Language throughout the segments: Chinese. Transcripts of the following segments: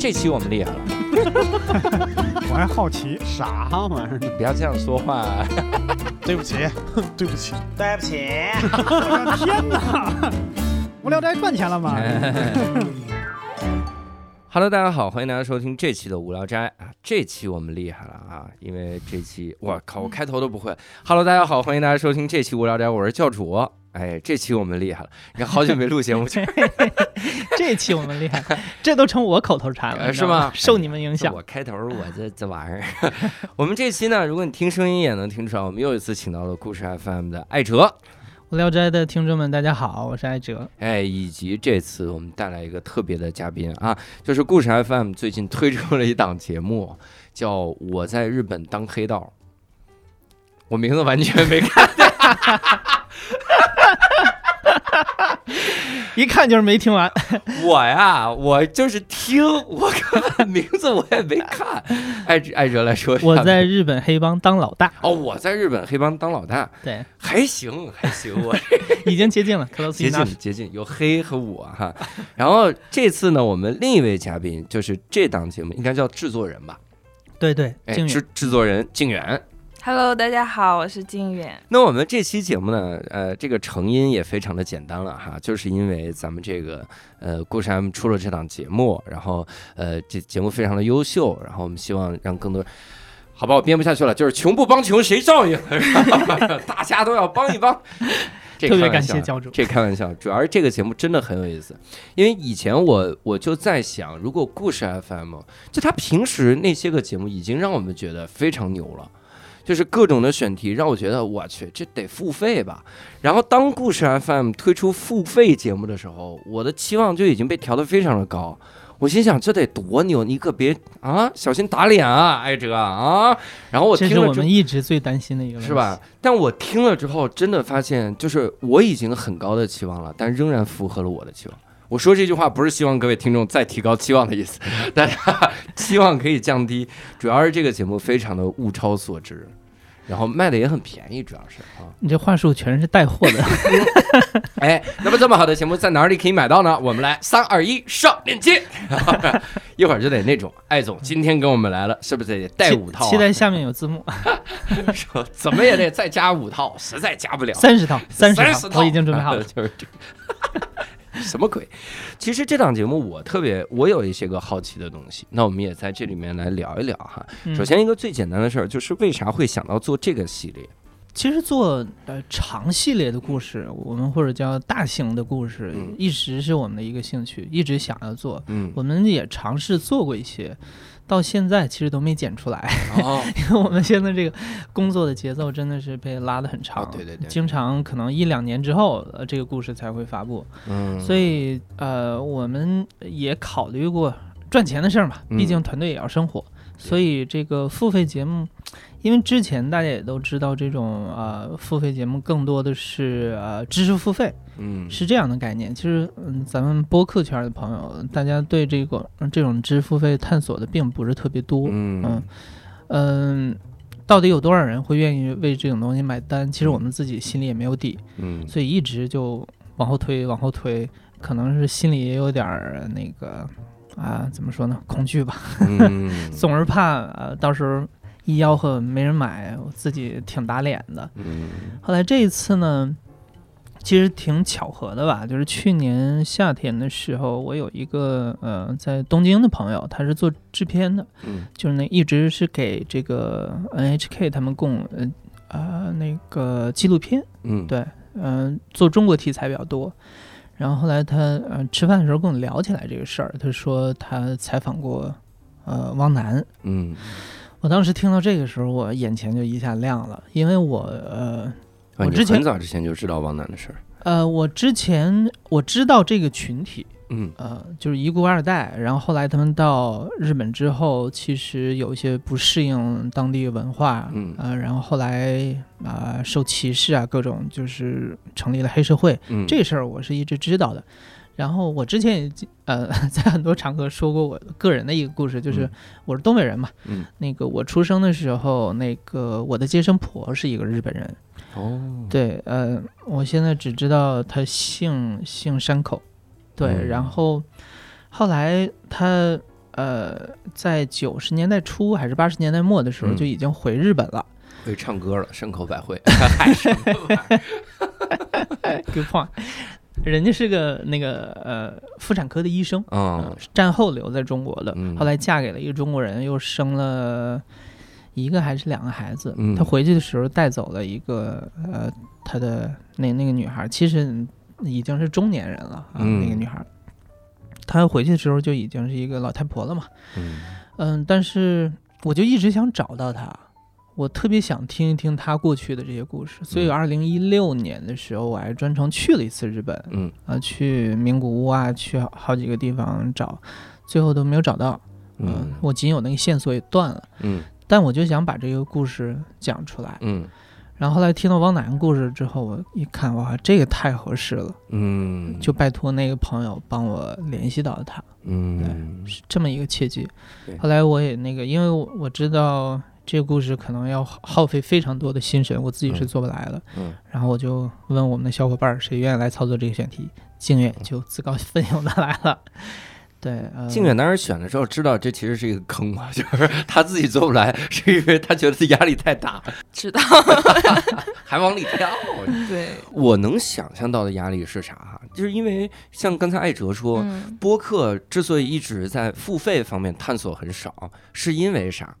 这期我们厉害了，我还好奇，啥玩意儿？不要这样说话。对不起，对不起，对不起，我的天哪！无聊斋赚钱了吗？Hello，大家好，欢迎大家收听这期的无聊斋啊！这期我们厉害了啊，因为这期我靠，我开头都不会。Hello，大家好，欢迎大家收听这期无聊斋，我是教主。哎，这期我们厉害了，你看好久没录节目，这期我们厉害，这都成我口头禅了，是吗受你们影响。我开头我这这玩意儿，我们这期呢，如果你听声音也能听出来，我们又一次请到了故事 FM 的艾哲，无聊斋的听众们，大家好，我是艾哲。哎，以及这次我们带来一个特别的嘉宾啊，就是故事 FM 最近推出了一档节目，叫《我在日本当黑道》，我名字完全没看。一看就是没听完，我呀，我就是听，我看名字我也没看。艾哲艾哲来说一下，我在日本黑帮当老大，哦，我在日本黑帮当老大，对，还行还行，我已经接近了接。近接近，有黑和我哈。然后这次呢，我们另一位嘉宾就是这档节目应该叫制作人吧？对对，哎，制制作人靖远。Hello，大家好，我是金远。那我们这期节目呢，呃，这个成因也非常的简单了哈，就是因为咱们这个呃故事 M 出了这档节目，然后呃这节目非常的优秀，然后我们希望让更多。好吧，我编不下去了，就是穷不帮穷谁照应？大家都要帮一帮。这特别开玩笑感谢教主。这开玩笑，主要是这个节目真的很有意思，因为以前我我就在想，如果故事 FM 就他平时那些个节目已经让我们觉得非常牛了。就是各种的选题让我觉得我去，这得付费吧。然后当故事 FM 推出付费节目的时候，我的期望就已经被调得非常的高。我心想，这得多牛！你可别啊，小心打脸啊，艾哲啊。然后我听了我们一直最担心的一个，是吧？？但我听了之后，真的发现，就是我已经很高的期望了，但仍然符合了我的期望。我说这句话不是希望各位听众再提高期望的意思，大家期望可以降低，主要是这个节目非常的物超所值，然后卖的也很便宜，主要是啊。你这话术全是带货的。哎，那么这么好的节目在哪里可以买到呢？我们来三二一上链接，一会儿就得那种，艾总今天跟我们来了，是不是得带五套、啊？期待下面有字幕，说怎么也得再加五套，实在加不了。三十套，三三十套，我已经准备好了。就是这个。什么鬼？其实这档节目我特别，我有一些个好奇的东西，那我们也在这里面来聊一聊哈。嗯首先一个最简单的事儿，就是为啥会想到做这个系列？其实做呃长系列的故事，我们或者叫大型的故事，嗯一直是我们的一个兴趣，一直想要做。嗯，我们也尝试做过一些，到现在其实都没剪出来，哦，因为我们现在这个工作的节奏真的是被拉得很长，哦对对对经常可能一两年之后，呃，这个故事才会发布，嗯，所以呃，我们也考虑过赚钱的事儿嘛，嗯。毕竟团队也要生活，所以这个付费节目。因为之前大家也都知道，这种呃付费节目更多的是呃知识付费，嗯是这样的概念。其实，嗯，咱们播客圈的朋友，大家对这个嗯这种知识付费探索的并不是特别多。嗯嗯嗯，到底有多少人会愿意为这种东西买单？其实我们自己心里也没有底，嗯所以一直就往后推，往后推，可能是心里也有点儿那个啊，怎么说呢，恐惧吧，嗯 总是怕呃到时候一吆喝没人买，我自己挺打脸的。嗯。后来这一次呢，其实挺巧合的吧，就是去年夏天的时候，我有一个呃在东京的朋友，他是做制片的，嗯。就是那一直是给这个 NHK 他们供呃啊、那个纪录片，嗯，对，嗯、做中国题材比较多。然后后来他呃吃饭的时候跟我聊起来这个事儿，他说他采访过呃汪楠，嗯，我当时听到这个时候，我眼前就一下亮了，因为我呃啊我之前很早之前就知道王楠的事儿，呃，我之前我知道这个群体，嗯。呃，就是一孤二代，然后后来他们到日本之后，其实有一些不适应当地文化，嗯。呃，然后后来啊、受歧视啊，各种就是成立了黑社会，嗯，这事儿我是一直知道的。然后我之前也呃 在很多场合说过我个人的一个故事，就是嗯我是东北人嘛，嗯。那个我出生的时候，那个我的接生婆是一个日本人，哦，对，呃，我现在只知道她姓姓山口，对，嗯然后后来她呃，在九十年代初还是八十年代末的时候嗯就已经回日本了。会唱歌了，山口百惠，还什么玩意儿？给放，人家是个那个呃妇产科的医生，嗯呃，战后留在中国的，嗯后来嫁给了一个中国人，又生了一个还是两个孩子。嗯他回去的时候带走了一个呃他的那那个女孩，其实已经是中年人了啊，嗯那个女孩。她回去的时候就已经是一个老太婆了嘛，嗯嗯，但是我就一直想找到她，我特别想听一听他过去的这些故事，所以嗯。二零一六年的时候，我还专程去了一次日本，嗯。啊，去名古屋啊，去好好几个地方找，最后都没有找到。嗯。我仅有那个线索也断了，嗯。但我就想把这个故事讲出来。嗯。然后后来听到汪楠故事之后，我一看，哇，这个太合适了，嗯，就拜托那个朋友帮我联系到他，嗯。是这么一个契机。后来我也那个，因为我我知道这个故事可能要耗耗费非常多的心神，我自己是嗯做不来的。嗯然后我就问我们的小伙伴儿谁愿意来操作这个选题，靖远就自告奋勇的来了。对，呃，靖远当时选的时候知道这其实是一个坑嘛，就是他自己做不来，是因为他觉得压力太大，知道，还往里跳。对，我能想象到的压力是啥哈？就是因为像刚才艾哲说，嗯播客之所以一直在付费方面探索很少，是因为啥？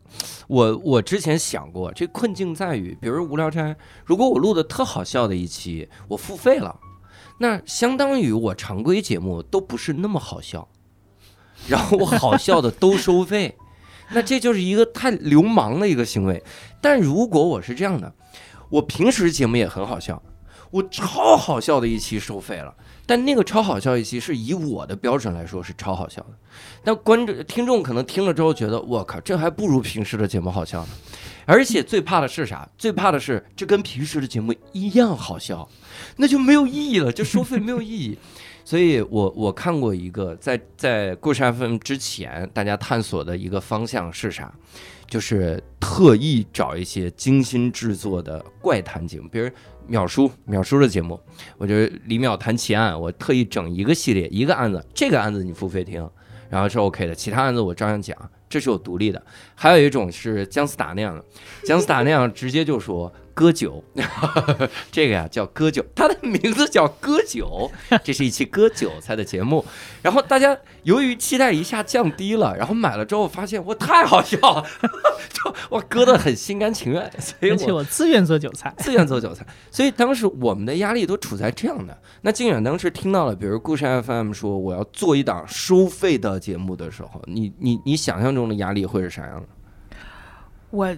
我我之前想过，这困境在于，比如无聊斋，如果我录的特好笑的一期，我付费了，那相当于我常规节目都不是那么好笑，然后我好笑的都收费，那这就是一个太流氓的一个行为。但如果我是这样的，我平时节目也很好笑，我超好笑的一期收费了。但那个超好笑一期是以我的标准来说是超好笑的，但观众听众可能听了之后觉得我靠，这还不如平时的节目好笑呢。而且最怕的是啥？最怕的是这跟平时的节目一样好笑，那就没有意义了，就收费没有意义。所以我我看过一个在在故事 FM 之前大家探索的一个方向是啥？就是特意找一些精心制作的怪谈节目，比如淼叔淼叔的节目，我觉得李淼谈奇案，我特意整一个系列一个案子，这个案子你付费听，然后是 OK 的，其他案子我照样讲，这是我独立的。还有一种是姜思达那样的，姜思达那样直接就说割酒，这个呀叫割酒，它的名字叫割酒，这是一期割韭菜的节目。然后大家由于期待一下降低了，然后买了之后发现我太好笑了，就我割的很心甘情愿，所以而且我我自愿做韭菜。自愿做韭菜。所以当时我们的压力都处在这样的。那靖远当时听到了，比如故事 FM 说我要做一档收费的节目的时候，你你你想象中的压力会是啥样的？我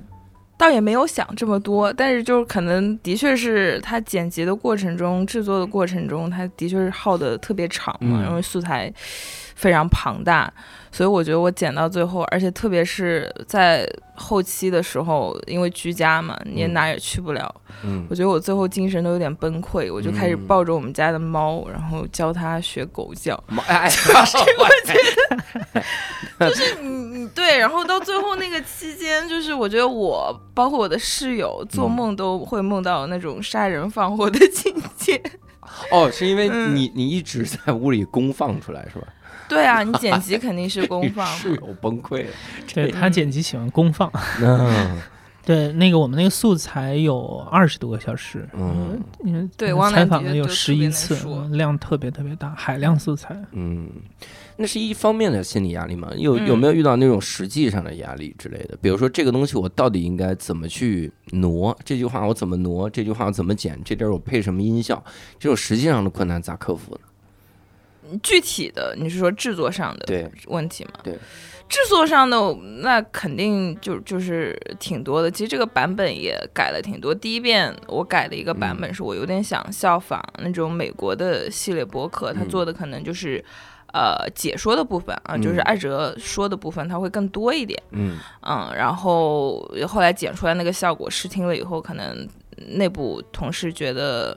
倒也没有想这么多，但是就是可能的确是他剪辑的过程中、制作的过程中，他的确是耗的特别长嘛，嗯。因为素材非常庞大，所以我觉得我剪到最后，而且特别是在后期的时候，因为居家嘛，你哪也去不了，嗯我觉得我最后精神都有点崩溃，我就开始嗯抱着我们家的猫，然后教它学狗叫。哎哎 就是你对，然后到最后那个期间，就是我觉得我包括我的室友做嗯梦都会梦到那种杀人放火的情节。哦，是因为嗯你你一直在屋里公放出来是吧？对啊，你剪辑肯定是 公放室嘛。友崩溃了。对他剪辑喜欢公放。嗯 对，那个我们那个素材有二十多个小时，嗯因为对汪采访了有十一次说，量特别特别大，海量素材。嗯，那是一方面的心理压力嘛？有嗯有没有遇到那种实际上的压力之类的？比如说这个东西我到底应该怎么去挪？这句话我怎么挪？这句话我怎么剪？这地儿我配什么音效？这种实际上的困难咋克服呢？具体的，你是说制作上的问题吗？对，制作上的那肯定就就是挺多的。其实这个版本也改了挺多。第一遍我改的一个版嗯本是我有点想效仿那种美国的系列博客，他嗯做的可能就是。呃，解说的部分啊，就是嗯艾哲说的部分，它会更多一点。嗯嗯，然后后来剪出来那个效果，试听了以后，可能内部同事觉得，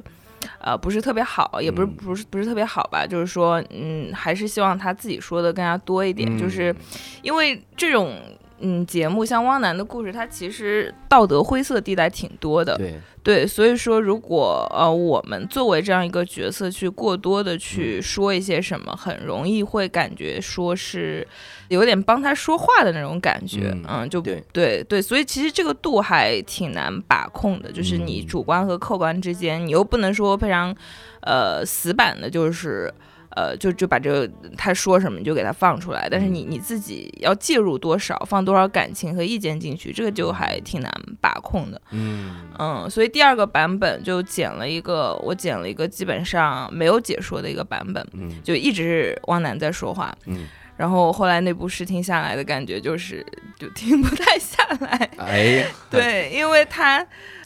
呃，不是特别好，也不是嗯。不是不是特别好吧，就是说，嗯，还是希望他自己说的更加多一点，就是嗯。因为这种嗯节目，像汪楠的故事，它其实道德灰色地带挺多的。对，对，所以说，如果呃我们作为这样一个角色去过多的去说一些什么，很容易会感觉说是有点帮他说话的那种感觉，嗯嗯，就对对对，所以其实这个度还挺难把控的，就是你嗯主观和客观之间，你又不能说非常呃死板的，就是。呃，就就把这个他说什么你就给他放出来，但是你你自己要介入多少，放多少感情和意见进去，这个就还挺难把控的。嗯嗯，所以第二个版本就剪了一个，我剪了一个基本上没有解说的一个版本，嗯就一直是汪楠在说话。嗯，然后后来那部试听下来的感觉就是，就听不太下来。哎呀，对，因为他，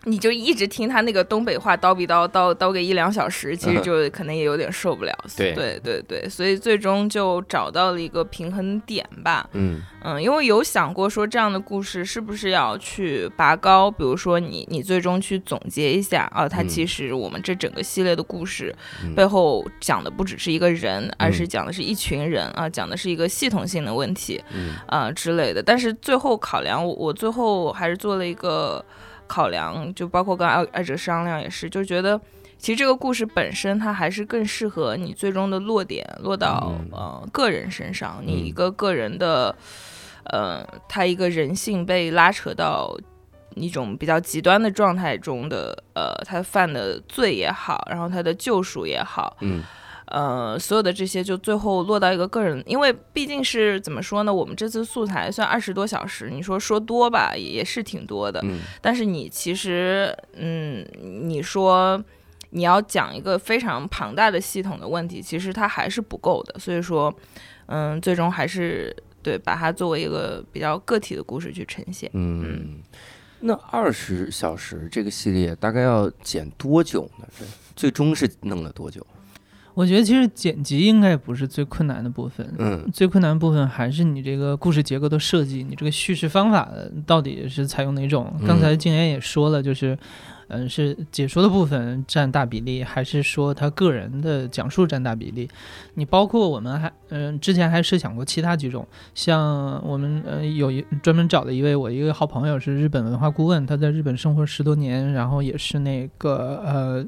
你就一直听他那个东北话叨逼叨叨叨个一两小时，其实就可能也有点受不了。嗯对对对对，所以最终就找到了一个平衡点吧。嗯嗯，因为有想过说这样的故事是不是要去拔高，比如说你你最终去总结一下啊，它嗯其实我们这整个系列的故事嗯背后讲的不只是一个人，而是嗯讲的是一群人啊，讲的是一个系统性的问题嗯啊之类的。但是最后考量，我我最后还是做了一个考量，就包括跟爱爱哲商量也是，就觉得。其实这个故事本身，它还是更适合你最终的落点落到、嗯呃个人身上，你嗯一个个人的，呃，他一个人性被拉扯到一种比较极端的状态中的，呃，他犯的罪也好，然后他的救赎也好，嗯呃，所有的这些就最后落到一个个人，因为毕竟是怎么说呢，我们这次素材算二十多小时，你说说多吧，也也是挺多的，嗯但是你其实，嗯，你说你要讲一个非常庞大的系统的问题，其实它还是不够的。所以说，嗯，最终还是对把它作为一个比较个体的故事去呈现。嗯，那二十小时这个系列大概要剪多久呢？最终是弄了多久？我觉得其实剪辑应该不是最困难的部分，嗯最困难的部分还是你这个故事结构的设计，你这个叙事方法到底是采用哪种？嗯刚才静言也说了，就是，嗯、是解说的部分占大比例，还是说他个人的讲述占大比例？你包括我们还，嗯、之前还设想过其他几种，像我们呃有一专门找的一位我一个好朋友是日本文化顾问，他在日本生活十多年，然后也是那个呃。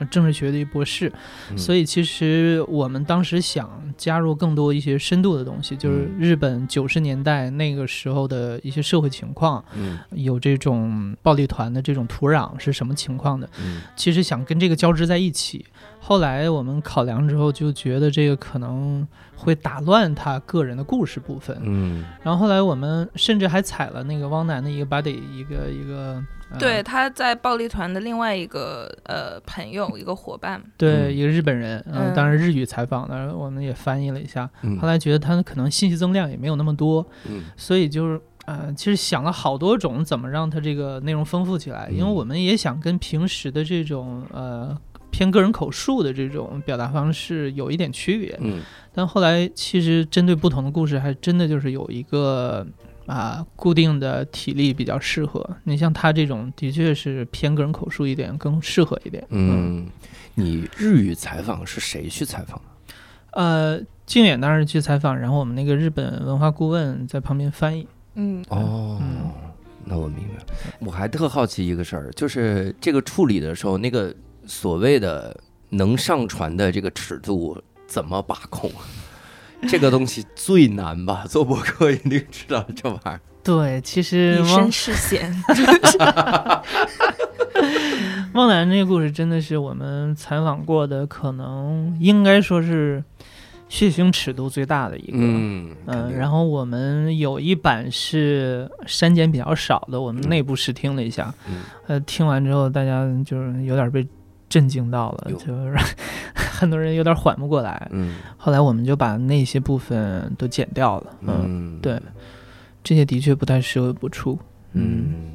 呃政治学的一博士，嗯所以其实我们当时想加入更多一些深度的东西，就是嗯日本九十年代那个时候的一些社会情况，嗯有这种暴力团的这种土壤是什么情况的。嗯其实想跟这个交织在一起。后来我们考量之后，就觉得这个可能会打乱他个人的故事部分。嗯然后后来我们甚至还采了那个汪楠的一个 buddy，一个一个、呃、对，他在暴力团的另外一个呃朋友，一个伙伴，对，嗯一个日本人，嗯，嗯当然日语采访的，我们也翻译了一下。嗯后来觉得他可能信息增量也没有那么多，嗯所以就是呃，其实想了好多种怎么让它这个内容丰富起来，因为嗯我们也想跟平时的这种呃偏个人口述的这种表达方式有一点区别。嗯但后来其实针对不同的故事，还真的就是有一个。啊，固定的体力比较适合你，像他这种的确是偏个人口述一点，更适合一点。嗯，你日语采访是谁去采访？呃，静远当时去采访，然后我们那个日本文化顾问在旁边翻译。嗯，哦嗯，那我明白。我还特好奇一个事儿，就是这个处理的时候，那个所谓的能上传的这个尺度怎么把控？这个东西最难吧？做博客一定知道这玩意儿。对，其实以汪身试险。孟楠这个故事真的是我们采访过的，可能应该说是血腥尺度最大的一个。嗯嗯，然后我们有一版是删减比较少的，我们内部试听了一下，嗯呃，听完之后大家就是有点被震惊到了，就是 很多人有点缓不过来。嗯。后来我们就把那些部分都剪掉了，嗯，嗯，对，这些的确不太适合播出。嗯，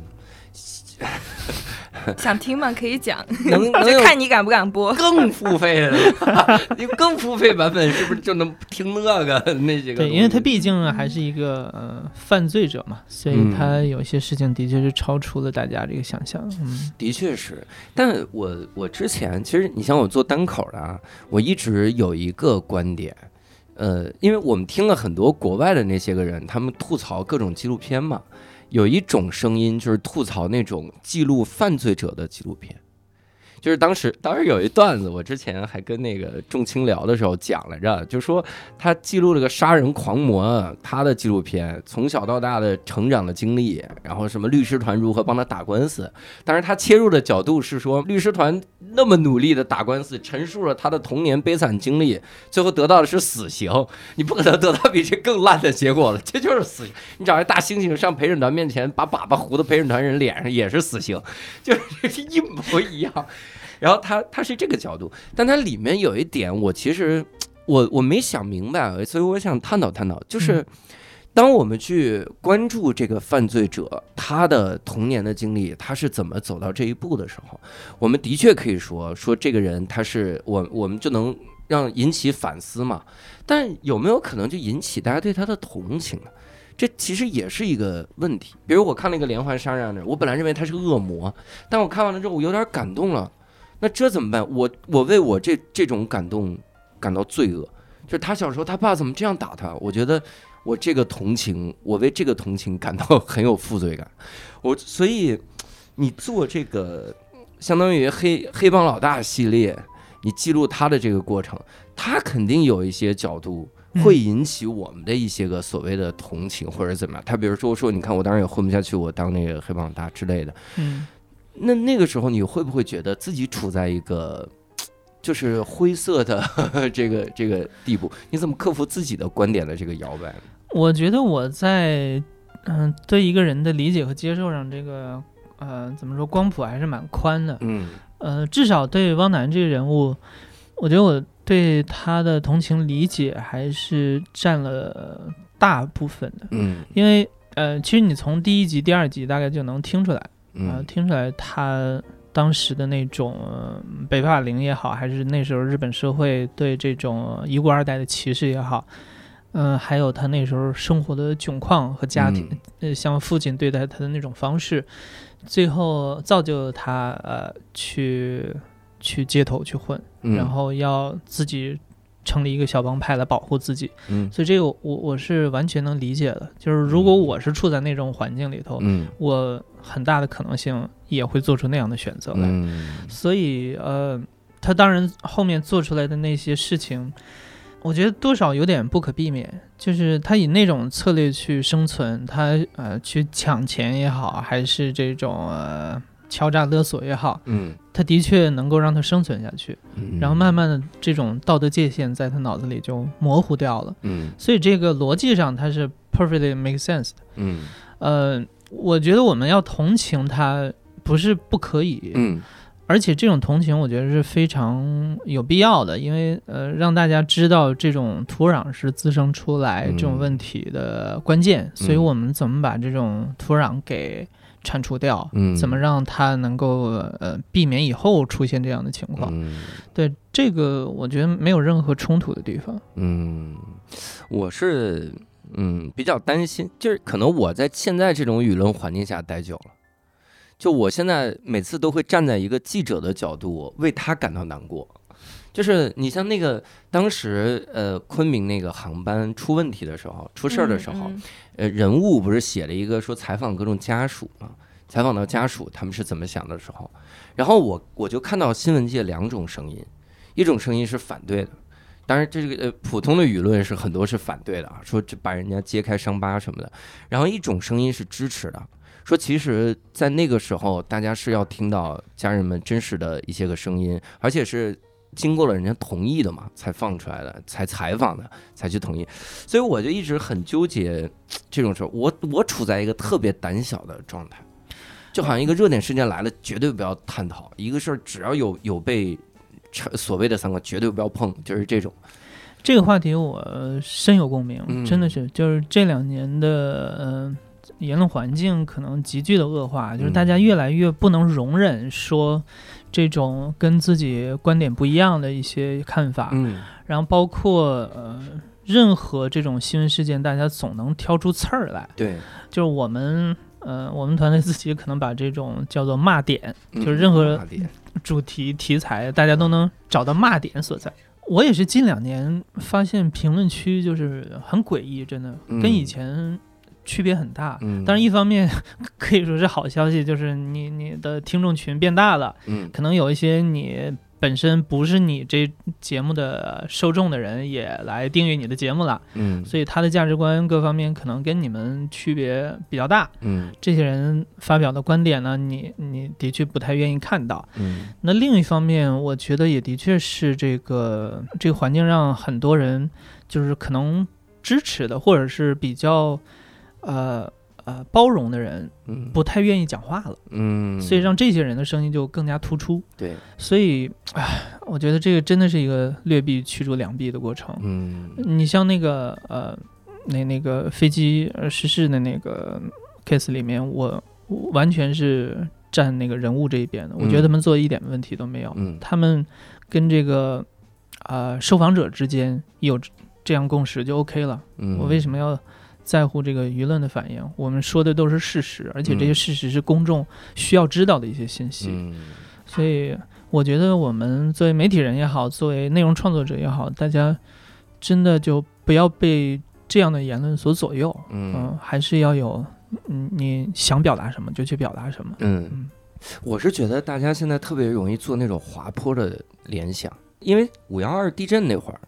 想听吗？可以讲，能 能就看你敢不敢播。更付费的，你更付费版本是不是就能听那个那几个对，因为他毕竟还是一个呃犯罪者嘛，所以嗯他有些事情的确是超出了大家这个想象。嗯，的确是，但我我之前其实你像我做单口的啊，我一直有一个观点，呃，因为我们听了很多国外的那些个人，他们吐槽各种纪录片嘛，有一种声音就是吐槽那种记录犯罪者的纪录片。就是当时，当时有一段子，我之前还跟那个仲青聊的时候讲来着，就说他记录了个杀人狂魔，他的纪录片从小到大的成长的经历，然后什么律师团如何帮他打官司，但是他切入的角度是说律师团那么努力的打官司，陈述了他的童年悲惨经历，最后得到的是死刑，你不可能得到比这更烂的结果了，这就是死刑。你找一大猩猩上陪审团面前把粑粑糊到陪审团人脸上也是死刑，就是一模一样。然后他他是这个角度，但它里面有一点我其实 我我没想明白，所以我想探讨探讨，就是当我们去关注这个犯罪者他的童年的经历，他是怎么走到这一步的时候，我们的确可以说说这个人他是我我们就能让引起反思嘛，但有没有可能就引起大家对他的同情呢？这其实也是一个问题。比如我看了一个连环杀人案，我本来认为他是恶魔，但我看完了之后，我有点感动了。那这怎么办？我我为我这这种感动感到罪恶，就是他小时候他爸怎么这样打他？我觉得我这个同情，我为这个同情感到 很有负罪感。我所以你做这个相当于黑黑帮老大系列，你记录他的这个过程，他肯定有一些角度会引起我们的一些个所谓的同情或者怎么样。他比如说说，你看我当然也混不下去，我当那个黑帮老大之类的。嗯。那那个时候你会不会觉得自己处在一个就是灰色的 这个这个地步？你怎么克服自己的观点的这个摇摆？我觉得我在嗯对一个人的理解和接受上，这个呃怎么说光谱还是蛮宽的。嗯呃，至少对汪楠这个人物，我觉得我对他的同情理解还是占了大部分的。嗯，因为呃，其实你从第一集、第二集大概就能听出来。啊，嗯听出来他当时的那种呃北霸凌也好，还是那时候日本社会对这种一孤二代的歧视也好，嗯、还有他那时候生活的窘况和家庭，呃，像父亲对待他的那种方式，最后造就了他呃去去街头去混，嗯，然后要自己成立一个小帮派来保护自己，嗯所以这个我我是完全能理解的。就是如果我是处在那种环境里头，嗯我很大的可能性也会做出那样的选择来。嗯所以，呃，他当然后面做出来的那些事情，我觉得多少有点不可避免。就是他以那种策略去生存，他呃去抢钱也好，还是这种呃敲诈勒索也好，嗯。他的确能够让他生存下去。嗯，然后慢慢的，这种道德界限在他脑子里就模糊掉了。嗯。所以这个逻辑上，它是 perfectly make sense 的。嗯。呃，我觉得我们要同情他，不是不可以，嗯。而且这种同情，我觉得是非常有必要的，因为呃，让大家知道这种土壤是滋生出来这种问题的关键，所以我们怎么把这种土壤给铲除掉，嗯怎么让它能够呃避免以后出现这样的情况？嗯对这个，我觉得没有任何冲突的地方。嗯，我是嗯比较担心，就是可能我在现在这种舆论环境下待久了。就我现在每次都会站在一个记者的角度为他感到难过，就是你像那个当时呃昆明那个航班出问题的时候，出事儿的时候，嗯呃人物不是写了一个说采访各种家属嘛，采访到家属他们是怎么想的时候，然后我我就看到新闻界两种声音，一种声音是反对的。当然，这个呃，普通的舆论是很多是反对的啊，说这把人家揭开伤疤什么的。然后一种声音是支持的，说其实，在那个时候，大家是要听到家人们真实的一些个声音，而且是经过了人家同意的嘛，才放出来的，才采访的，才去同意。所以我就一直很纠结这种事儿。我我处在一个特别胆小的状态，就好像一个热点事件来了，绝对不要探讨；一个事儿只要有有被所谓的三个，绝对不要碰，就是这种。这个话题我深有共鸣，嗯真的是，就是这两年的呃言论环境可能急剧的恶化，就是大家越来越不能容忍说这种跟自己观点不一样的一些看法，嗯。然后包括呃任何这种新闻事件，大家总能挑出刺儿来，对，就是我们。呃，我们团队自己可能把这种叫做骂点，嗯就是任何主题题材，大家都能找到骂点所在。我也是近两年发现评论区就是很诡异，真的嗯。跟以前区别很大。嗯，当然，一方面可以说是好消息，就是你你的听众群变大了，嗯可能有一些你本身不是你这节目的受众的人也来订阅你的节目了，嗯所以他的价值观各方面可能跟你们区别比较大。嗯这些人发表的观点呢，你你的确不太愿意看到。嗯那另一方面，我觉得也的确是这个这个环境让很多人就是可能支持的，或者是比较呃呃包容的人，嗯不太愿意讲话了，嗯，所以让这些人的声音就更加突出。对，所以，唉，我觉得这个真的是一个劣币驱逐良币的过程。嗯你像那个呃，那那个飞机呃失事的那个 case 里面，我我完全是站那个人物这一边的，我觉得他们做的一点问题都没有。嗯他们跟这个呃受访者之间有这样共识就 OK 了。嗯，我为什么要在乎这个舆论的反应？我们说的都是事实，而且这些嗯事实是公众需要知道的一些信息。嗯所以我觉得我们作为媒体人也好，作为内容创作者也好，大家真的就不要被这样的言论所左右。嗯嗯，还是要有，嗯，你想表达什么就去表达什么。嗯嗯，我是觉得大家现在特别容易做那种滑坡的联想，因为五幺二地震那会儿，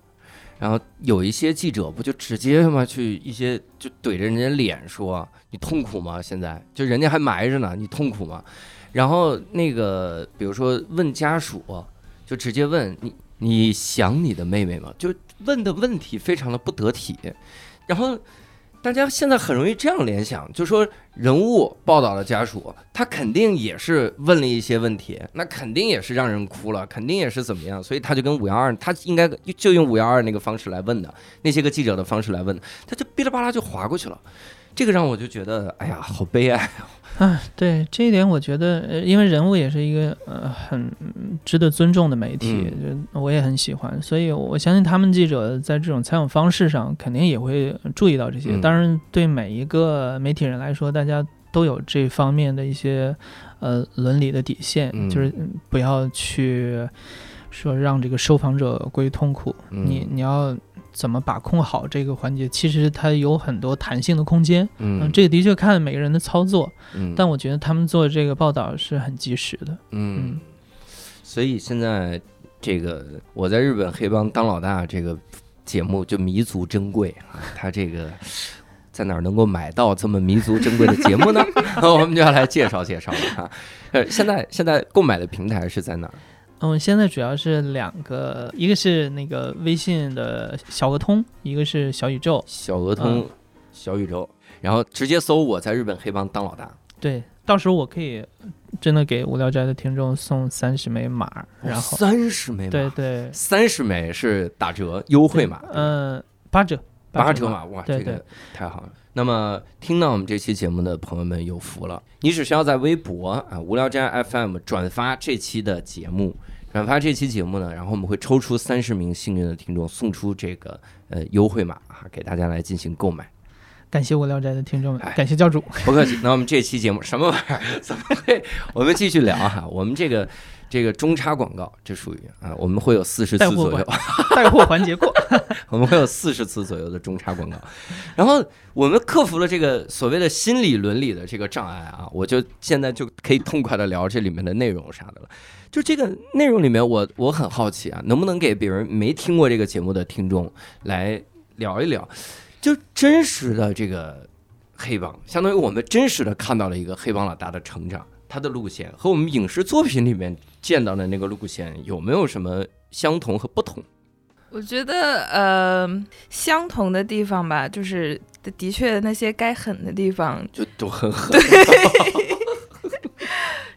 然后有一些记者不就直接嘛去一些就怼着人家脸说你痛苦吗？现在就人家还埋着呢，你痛苦吗？然后那个比如说问家属，就直接问你你想你的妹妹吗？就问的问题非常的不得体，然后。大家现在很容易这样联想，就说人物报道的家属，他肯定也是问了一些问题，那肯定也是让人哭了，肯定也是怎么样，所以他就跟五幺二，他应该就用五幺二那个方式来问的，那些个记者的方式来问，他就哔哩吧啦就划过去了，这个让我就觉得，哎呀，好悲哀。啊，对这一点，我觉得，呃，因为人物也是一个呃很嗯值得尊重的媒体，就我也很喜欢，所以我相信他们记者在这种采访方式上肯定也会注意到这些。嗯当然，对每一个媒体人来说，大家都有这方面的一些呃伦理的底线，嗯就是嗯不要去说让这个受访者过于痛苦。你嗯你要怎么把控好这个环节？其实它有很多弹性的空间。嗯这个的确看每个人的操作。嗯但我觉得他们做这个报道是很及时的。嗯，所以现在这个我在日本黑帮当老大这个节目就弥足珍贵啊，它这个。在哪儿能够买到这么弥足珍贵的节目呢？我们就要来介绍介绍了哈。呃，现在现在购买的平台是在哪儿？嗯，现在主要是两个，一个是那个微信的小鹅通，一个是小宇宙。小鹅通、小宇宙，然后直接搜我在日本黑帮当老大，对，到时候我可以真的给无聊斋的听众送三十枚码，然后三十枚码，对对，三十枚是打折优惠码，嗯，八折，八折码，哇，对这个太好了。那么听到我们这期节目的朋友们有福了，你只需要在微博啊无聊斋 FM 转发这期的节目，转发这期节目呢，然后我们会抽出三十名幸运的听众，送出这个呃优惠码啊，给大家来进行购买。感谢无聊斋的听众们哎，感谢教主。不客气。那我们这期节目什么玩意儿？怎么会？我们继续聊哈。我们这个这个中插广告，这属于啊，我们会有四十次左右，带货环节过，我们会有四十次左右的中插广告。然后我们克服了这个所谓的心理伦理的这个障碍啊，我就现在就可以痛快的聊这里面的内容啥的了。就这个内容里面我，我很好奇啊，能不能给别人没听过这个节目的听众来聊一聊，就真实的这个黑帮，相当于我们真实的看到了一个黑帮老大的成长，他的路线和我们影视作品里面见到的那个路线有没有什么相同和不同？我觉得呃，相同的地方吧，就是的的确那些该狠的地方就都很狠。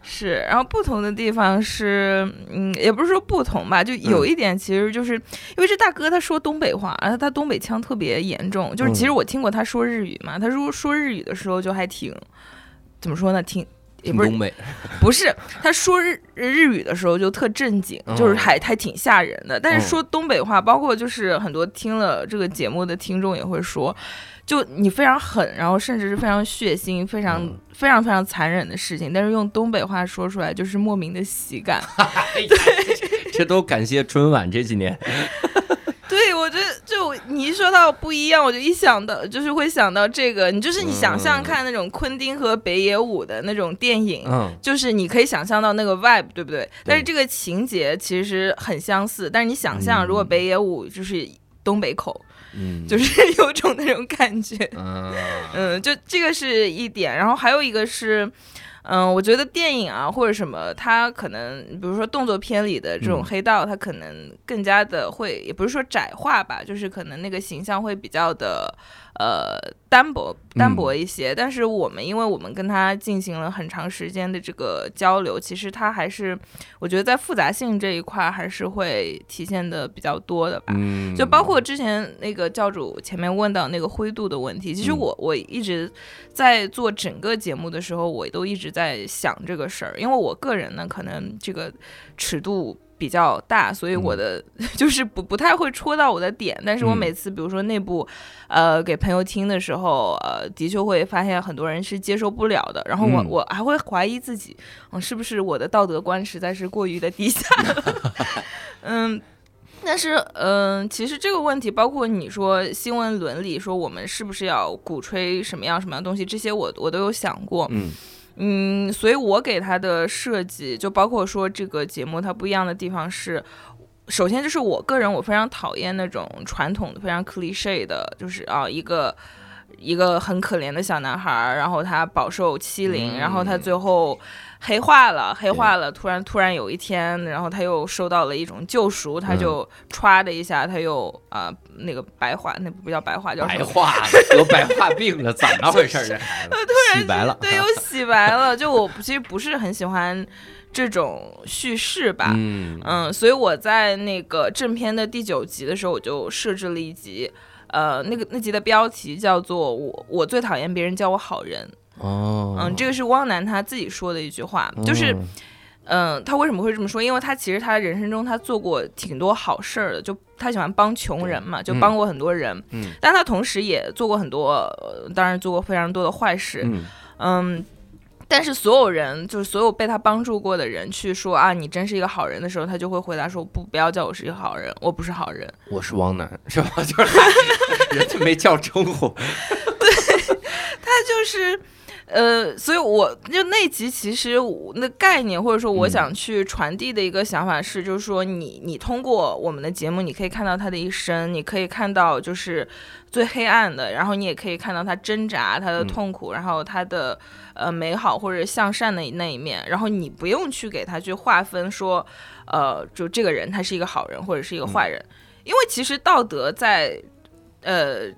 是，然后不同的地方是，嗯，也不是说不同吧，就有嗯一点其实就是、因为这大哥他说东北话，然后他东北腔特别严重，就是其实嗯我听过他说日语嘛，他说说日语的时候就还挺怎么说呢，挺。也不是东北，不是，他说日日语的时候就特正经，就是哦还还挺吓人的。但嗯是说东北话，包括就是很多听了这个节目的听众也会说，就你非常狠，然后甚至是非常血腥、非常、嗯非常非常残忍的事情，但是用东北话说出来就是莫名的喜感。对这都感谢春晚这几年。对，我觉得就你一说到不一样，我就一想到就是会想到这个，你就是你想象看那种昆汀和北野武的那种电影，嗯，就是你可以想象到那个 vibe，对不对？但是这个情节其实很相似，但是你想象如果嗯。北野武就是东北口，嗯，就是有种那种感觉，嗯嗯，就这个是一点，然后还有一个是。嗯，我觉得电影啊或者什么，它可能比如说动作片里的这种嗯。黑道，它可能更加的会，也不是说窄化吧，就是可能那个形象会比较的呃单薄单薄一些。但是我们因为我们跟他进行了很长时间的这个交流，其实他还是我觉得在复杂性这一块还是会体现的比较多的吧。嗯，就包括之前那个教主前面问到那个灰度的问题，其实嗯我我一直在做整个节目的时候，我都一直在想这个事儿，因为我个人呢，可能这个尺度。比较大，所以我的、就是不不太会戳到我的点，但是我嗯。每次比如说内部，呃，给朋友听的时候，呃，的确会发现很多人是接受不了的，然后我、嗯。我还会怀疑自己，嗯，是不是我的道德观实在是过于的低下了，嗯，但是，嗯、其实这个问题，包括你说新闻伦理，说我们是不是要鼓吹什么样什么样的东西，这些我我都有想过。嗯嗯，所以我给他的设计，就包括说这个节目它不一样的地方是，首先就是我个人我非常讨厌那种传统的非常 cliche 的，就是啊一个。一个很可怜的小男孩儿，然后他饱受欺凌，嗯然后他最后黑化了，黑化了。突然，突然有一天，然后他又受到了一种救赎，他就歘的一下，他又啊、那个白化，那不叫白化，叫？白化得白化病了，怎么回事儿？这孩子洗白了，对，又洗白了。就我其实不是很喜欢这种叙事吧，嗯嗯，所以我在那个正片的第九集的时候，我就设置了一集，呃，那个那集的标题叫做“我我最讨厌别人叫我好人”。哦，嗯，这个是汪楠他自己说的一句话，就是哦嗯，他为什么会这么说？因为他其实他人生中他做过挺多好事儿的，就他喜欢帮穷人嘛，就嗯帮过很多人，嗯但他同时也做过很多，呃当然做过非常多的坏事，嗯嗯，但是所有人，就是所有被他帮助过的人，去说啊，你真是一个好人的时候，他就会回答说，不，不要叫我是一个好人，我不是好人。我是汪楠，是吧？就是 人家没叫称呼，对他就是，呃，所以我就那集其实那概念或者说我想去传递的一个想法是，就是说你你通过我们的节目，你可以看到他的一生，你可以看到就是最黑暗的，然后你也可以看到他挣扎、他的嗯。痛苦，然后他的呃美好或者向善的那一面，然后你不用去给他去划分说，呃，就这个人他是一个好人或者是一个坏人，因为其实道德在呃。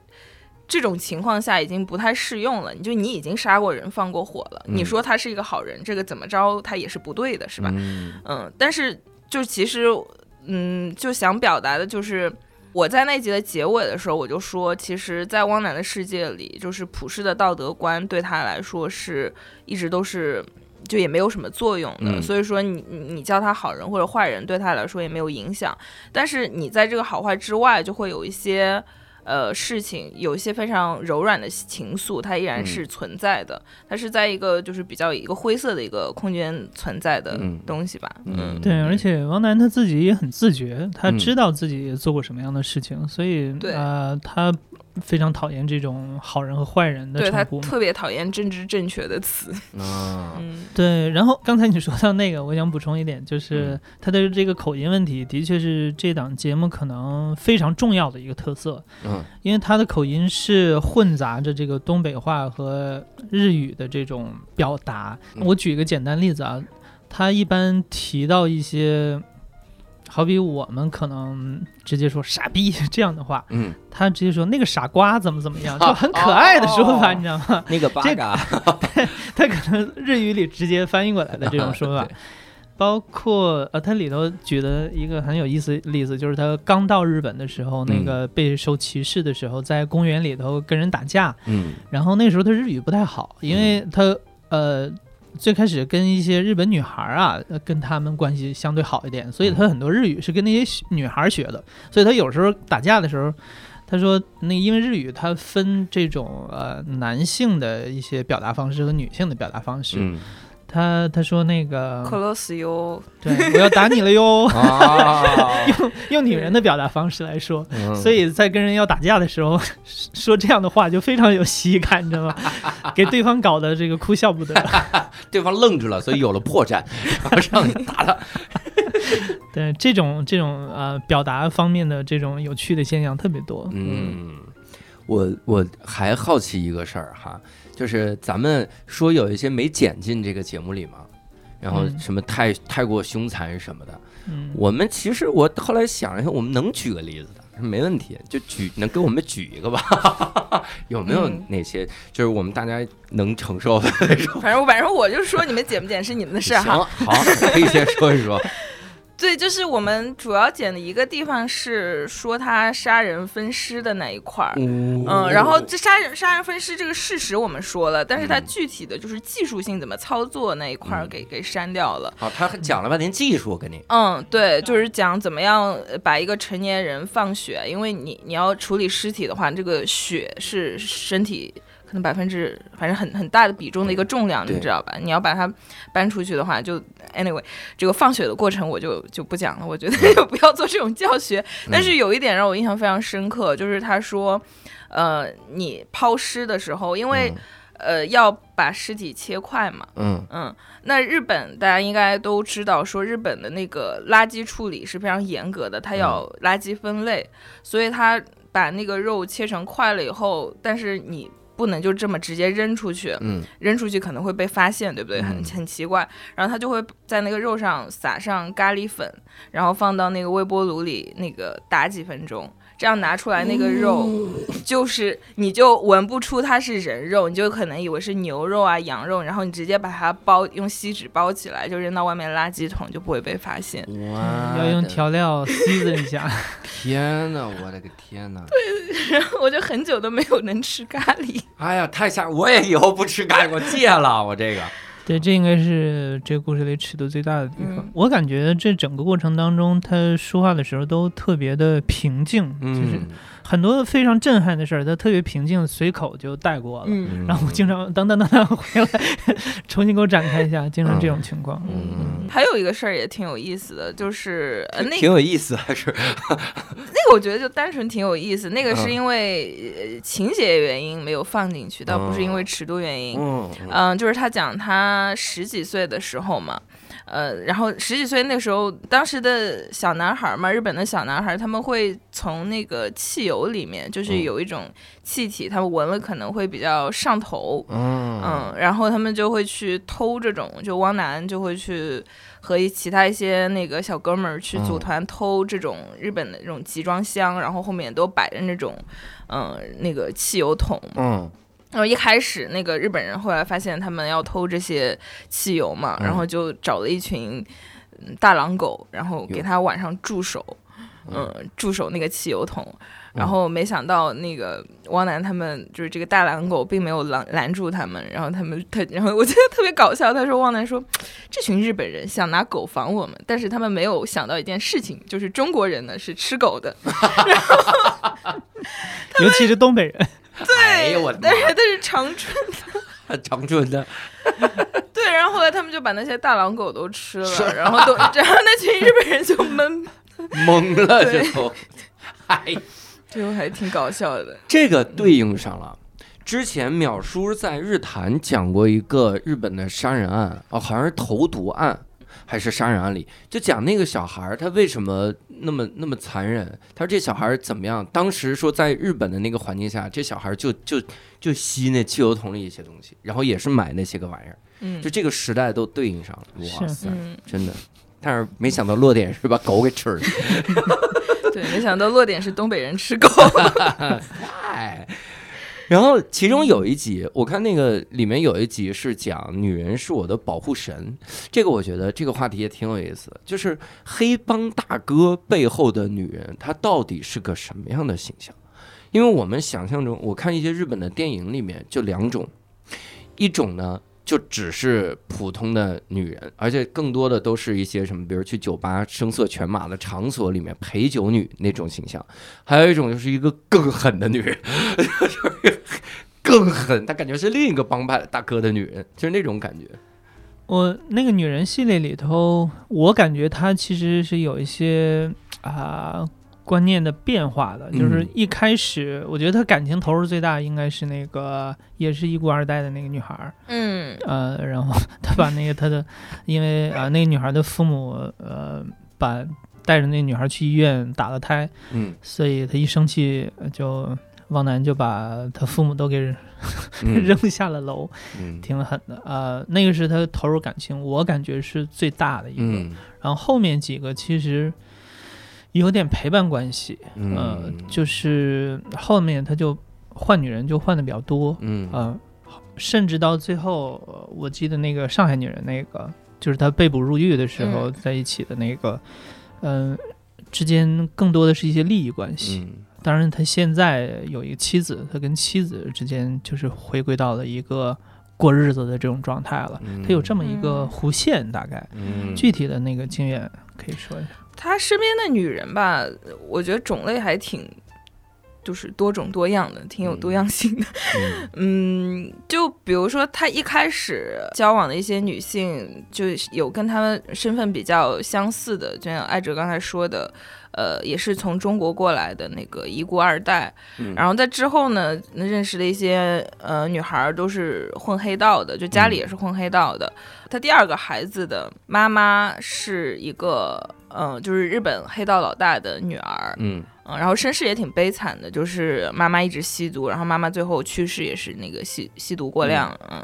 这种情况下已经不太适用了，你就你已经杀过人、放过火了，嗯你说他是一个好人，这个怎么着他也是不对的，是吧？嗯嗯，但是就其实，嗯，就想表达的就是，我在那集的结尾的时候，我就说，其实，在汪楠的世界里，就是普世的道德观对他来说是一直都是。就也没有什么作用的，嗯所以说你你你叫他好人或者坏人，对他来说也没有影响。但是你在这个好坏之外，就会有一些呃事情，有一些非常柔软的情愫，它依然嗯是存在的。它是在一个就是比较一个灰色的一个空间存在的嗯东西吧。嗯，对，而且王楠他自己也很自觉，他嗯知道自己做过什么样的事情，所以啊呃，他非常讨厌这种好人和坏人的对他称呼嘛。特别讨厌政治正确的词。啊，嗯，对，然后刚才你说到那个，我想补充一点，就是嗯他的这个口音问题，的确是这档节目可能非常重要的一个特色，嗯因为他的口音是混杂着这个东北话和日语的这种表达。嗯我举一个简单例子啊，他一般提到一些，好比我们可能直接说傻逼这样的话，嗯，他直接说那个傻瓜怎么怎么样，就很可爱的说法，哦你知道吗？那个八这嘎，他可能日语里直接翻译过来的这种说法。对。包括呃，他里头举的一个很有意思的例子，就是他刚到日本的时候，那嗯。个被受歧视的时候，在公园里头跟人打架，嗯。然后那时候他日语不太好，因为他呃最开始跟一些日本女孩啊，呃跟他们关系相对好一点，所以他很多日语是跟那些女孩学的，所以他有时候打架的时候。他说：“那因为日语它分这种呃男性的一些表达方式和女性的表达方式，嗯他他说那个，close 哟，对我要打你了哟，用，用女人的表达方式来说，嗯所以在跟人要打架的时候说这样的话就非常有喜感，你知道吗？给对方搞得这个哭笑不得。对方愣住了，所以有了破绽，然后让你打他。对这种这种呃表达方面的这种有趣的现象特别多。嗯，我我还好奇一个事儿哈，就是咱们说有一些没剪进这个节目里嘛，然后嗯什么太太过凶残什么的，嗯，我们其实我后来想了一下，我们能举个例子的，没问题，就举能给我们举一个吧？有没有嗯哪些就是我们大家能承受的那种？反正反正我就说你们剪不剪是你们的事行，哈。好，可以先说一说。对，就是我们主要剪的一个地方是说他杀人分尸的那一块儿。嗯嗯，然后这杀人杀人分尸这个事实我们说了，但是它嗯具体的就是技术性怎么操作那一块儿嗯给给删掉了。好，他讲了半天技术，跟你嗯，对，就是讲怎么样呃把一个成年人放血，因为你你要处理尸体的话，这个血是身体可能百分之反正很很大的比重的一个重量，你知道吧？你要把它搬出去的话，就 anyway 这个放血的过程我就就不讲了，我觉得就 不要做这种教学。但是有一点让我印象非常深刻，就是他说，呃，你抛尸的时候，因为、呃要把尸体切块嘛，嗯。嗯，那日本大家应该都知道，说日本的那个垃圾处理是非常严格的，它要垃圾分类，所以它把那个肉切成块了以后，但是你不能就这么直接扔出去，嗯扔出去可能会被发现，对不对？很嗯很奇怪。然后他就会在那个肉上撒上咖喱粉，然后放到那个微波炉里那个打几分钟。这样拿出来那个肉，就是你就闻不出它是人肉，你就可能以为是牛肉啊、羊肉，然后你直接把它包用锡纸包起来，就扔到外面垃圾桶，就不会被发现。哇，要用调料 season 一下。天哪，我的个天哪！然 后我就很久都没有能吃咖喱。哎呀，太吓！我也以后不吃咖喱，我戒了，我这个。对，这应该是这个故事里尺度最大的地方。嗯我感觉这整个过程当中，他说话的时候都特别的平静，就是嗯，很多非常震撼的事儿，他特别平静，随口就带过了。嗯然后我经常等等等等回来，重新给我展开一下，经常这种情况。嗯，还有一个事儿也挺有意思的，就是呃那挺有意思，还是那个我觉得就单纯挺有意思，那个嗯是因为、呃情节原因没有放进去，倒不是因为尺度原因。嗯嗯、就是他讲他十几岁的时候嘛，呃，然后十几岁那时候，当时的小男孩嘛，日本的小男孩他们会从那个汽油里面，就是嗯有一种气体，他们闻了可能会比较上头。嗯嗯，然后他们就会去偷这种，就汪楠就会去和一其他一些那个小哥们儿去组嗯团偷这种日本的这种集装箱，然后后面都摆着那种，嗯、那个汽油桶。嗯然后一开始那个日本人后来发现他们要偷这些汽油嘛，嗯。然后就找了一群嗯大狼狗，然后给他晚上驻守，嗯。嗯，驻守那个汽油桶。然后没想到那个汪楠他们就是这个大狼狗并没有拦拦住他们，然后他们他然后我觉得特别搞笑，他说汪楠说这群日本人想拿狗防我们，但是他们没有想到一件事情，就是中国人呢是吃狗的，尤其是东北人，哎呦我的妈。但是 但是长春的。长春的，对，然后后来他们就把那些大狼狗都吃了，然后都然后那群日本人就懵，懵了对。这都，哎，最后还挺搞笑的。这个对应上了。之前淼叔在日坛讲过一个日本的杀人案，哦，好像是投毒案还是杀人案例，就讲那个小孩儿他为什么那么那么残忍。他说这小孩儿怎么样？当时说在日本的那个环境下，这小孩儿就就就吸那汽油桶里一些东西，然后也是买那些个玩意儿，嗯就这个时代都对应上了。哇塞，嗯，真的。但是没想到落点是把狗给吃了。对，没想到落点是东北人吃狗。哎，然后其中有一集，我看那个里面有一集是讲女人是我的保护神，这个我觉得这个话题也挺有意思，就是黑帮大哥背后的女人，她到底是个什么样的形象？因为我们想象中，我看一些日本的电影里面就两种，一种呢。就只是普通的女人，而且更多的都是一些什么，比如去酒吧声色犬马的场所里面陪酒女那种形象。还有一种就是一个更狠的女人，就是更狠，她感觉是另一个帮派大哥的女人，就是那种感觉。我那个女人系列里头，我感觉她其实是有一些啊、观念的变化的，就是嗯一开始我觉得他感情投入最大应该是那个也是一孤二代的那个女孩儿，嗯呃，然后 他把那个他的，因为啊、那个女孩的父母呃把带着那个女孩去医院打了胎，嗯所以他一生气呃就汪楠就把他父母都给嗯 扔下了楼。嗯挺狠的。呃，那个是他投入感情，我感觉是最大的一个。嗯然后后面几个其实有点陪伴关系，呃嗯，就是后面他就换女人就换的比较多，嗯呃，甚至到最后，呃我记得那个上海女人那个，就是他被捕入狱的时候嗯在一起的那个，嗯、之间更多的是一些利益关系。嗯当然，他现在有一个妻子，他跟妻子之间就是回归到了一个过日子的这种状态了。嗯他有这么一个嗯弧线，大概嗯具体的那个经验可以说一下。他身边的女人吧，我觉得种类还挺，就是多种多样的，挺有多样性的。嗯 嗯，就比如说他一开始交往的一些女性，就有跟他们身份比较相似的，就像艾哲刚才说的，呃，也是从中国过来的那个遗孤二代。嗯然后在之后呢，认识的一些呃女孩儿都是混黑道的，就家里也是混黑道的。他第二个孩子的妈妈是一个嗯、呃就是日本黑道老大的女儿，嗯嗯，然后身世也挺悲惨的，就是妈妈一直吸毒，然后妈妈最后去世也是那个吸吸毒过量，嗯。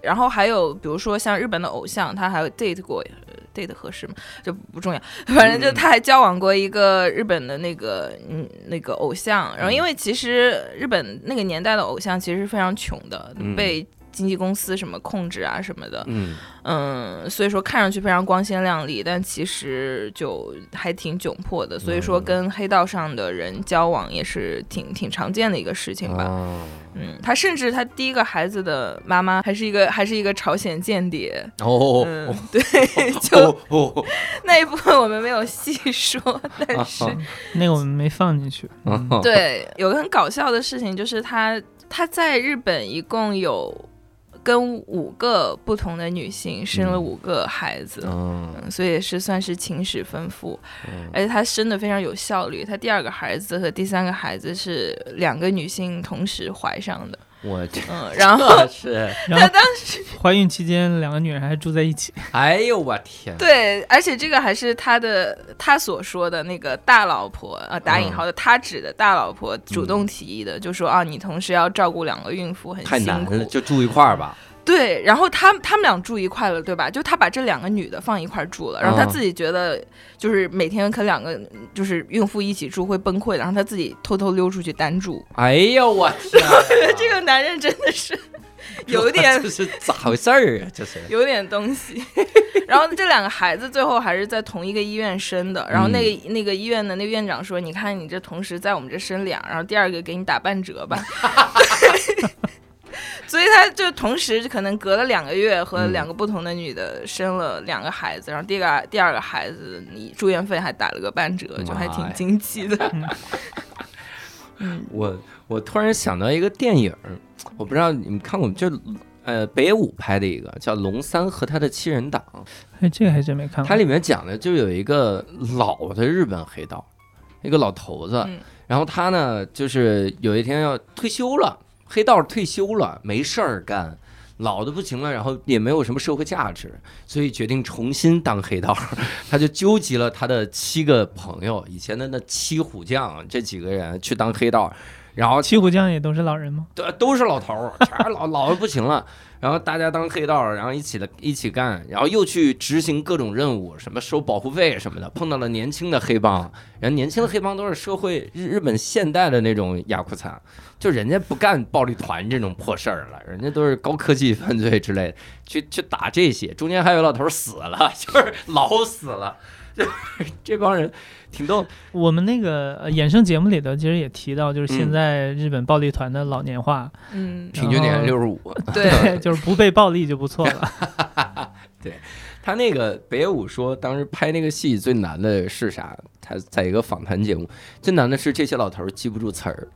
然后还有比如说像日本的偶像，他还有 date 过呃，date 合适吗？就不重要，反正就他还交往过一个日本的那个嗯那个偶像。然后因为其实日本那个年代的偶像其实是非常穷的，嗯被经纪公司什么控制啊什么的，嗯嗯，所以说看上去非常光鲜亮丽，但其实就还挺窘迫的。所以说嗯跟黑道上的人交往也是挺挺常见的一个事情吧。哦嗯，他甚至他第一个孩子的妈妈还是一个还是一个朝鲜间谍。哦嗯，对，就哦哦那一部分我们没有细说，但是啊那个我们没放进去。对，有个很搞笑的事情，就是他他在日本一共有跟五个不同的女性生了嗯五个孩子。嗯嗯，所以也是算是情史丰富，嗯而且她生的非常有效率。她第二个孩子和第三个孩子是两个女性同时怀上的，我这嗯，然后是，然后 怀孕期间，两个女人还住在一起。哎呦我天，对，而且这个还是他的他所说的那个大老婆啊，打引号的，他指的大老婆主动提议的，就说啊，你同时要照顾两个孕妇，很辛苦太难了，。就住一块儿吧。对，然后他他们俩住一块了，对吧？就他把这两个女的放一块住了，然后他嗯自己觉得就是每天和两个就是孕妇一起住会崩溃，然后他自己偷偷溜出去单住。哎呦我天 啊，这个男人真的是 有点这是咋回事儿啊？这是有点东西。然后这两个孩子最后还是在同一个医院生的，然后那个、那个医院的那个院长说：“你看你这同时在我们这生俩，然后第二个给你打半折吧。”所以他就同时可能隔了两个月和嗯。两个不同的女的生了两个孩子，然后第二个第二个孩子你住院费还打了个半折，就还挺妈呀。经济的。我我突然想到一个电影，我不知道你们看过没，就呃北野武拍的一个叫《龙三和他的七人党》，哎，这个还真没看过。它里面讲的就有一个老的日本黑道，一个老头子，嗯。然后他呢就是有一天要退休了，黑道退休了，没事儿干。老的不行了，然后也没有什么社会价值，所以决定重新当黑道。他就纠集了他的七个朋友，以前的那七虎将这几个人去当黑道，然后七虎将也都是老人吗？对 都是老头儿，全是老老的不行了。然后大家当黑道，然后一起的一起干，然后又去执行各种任务，什么收保护费什么的。碰到了年轻的黑帮，然后年轻的黑帮都是社会日日本现代的那种雅库萨，就人家不干暴力团这种破事儿了，人家都是高科技犯罪之类的，去去打这些。中间还有老头死了，就是老死了，这帮人挺逗。我们那个呃衍生节目里头其实也提到，就是现嗯在日本暴力团的老年化，嗯，平均年龄六十五，对，就是不被暴力就不错了。对他那个北野武说，当时拍那个戏最难的是啥？他在一个访谈节目，最难的是这些老头记不住词儿，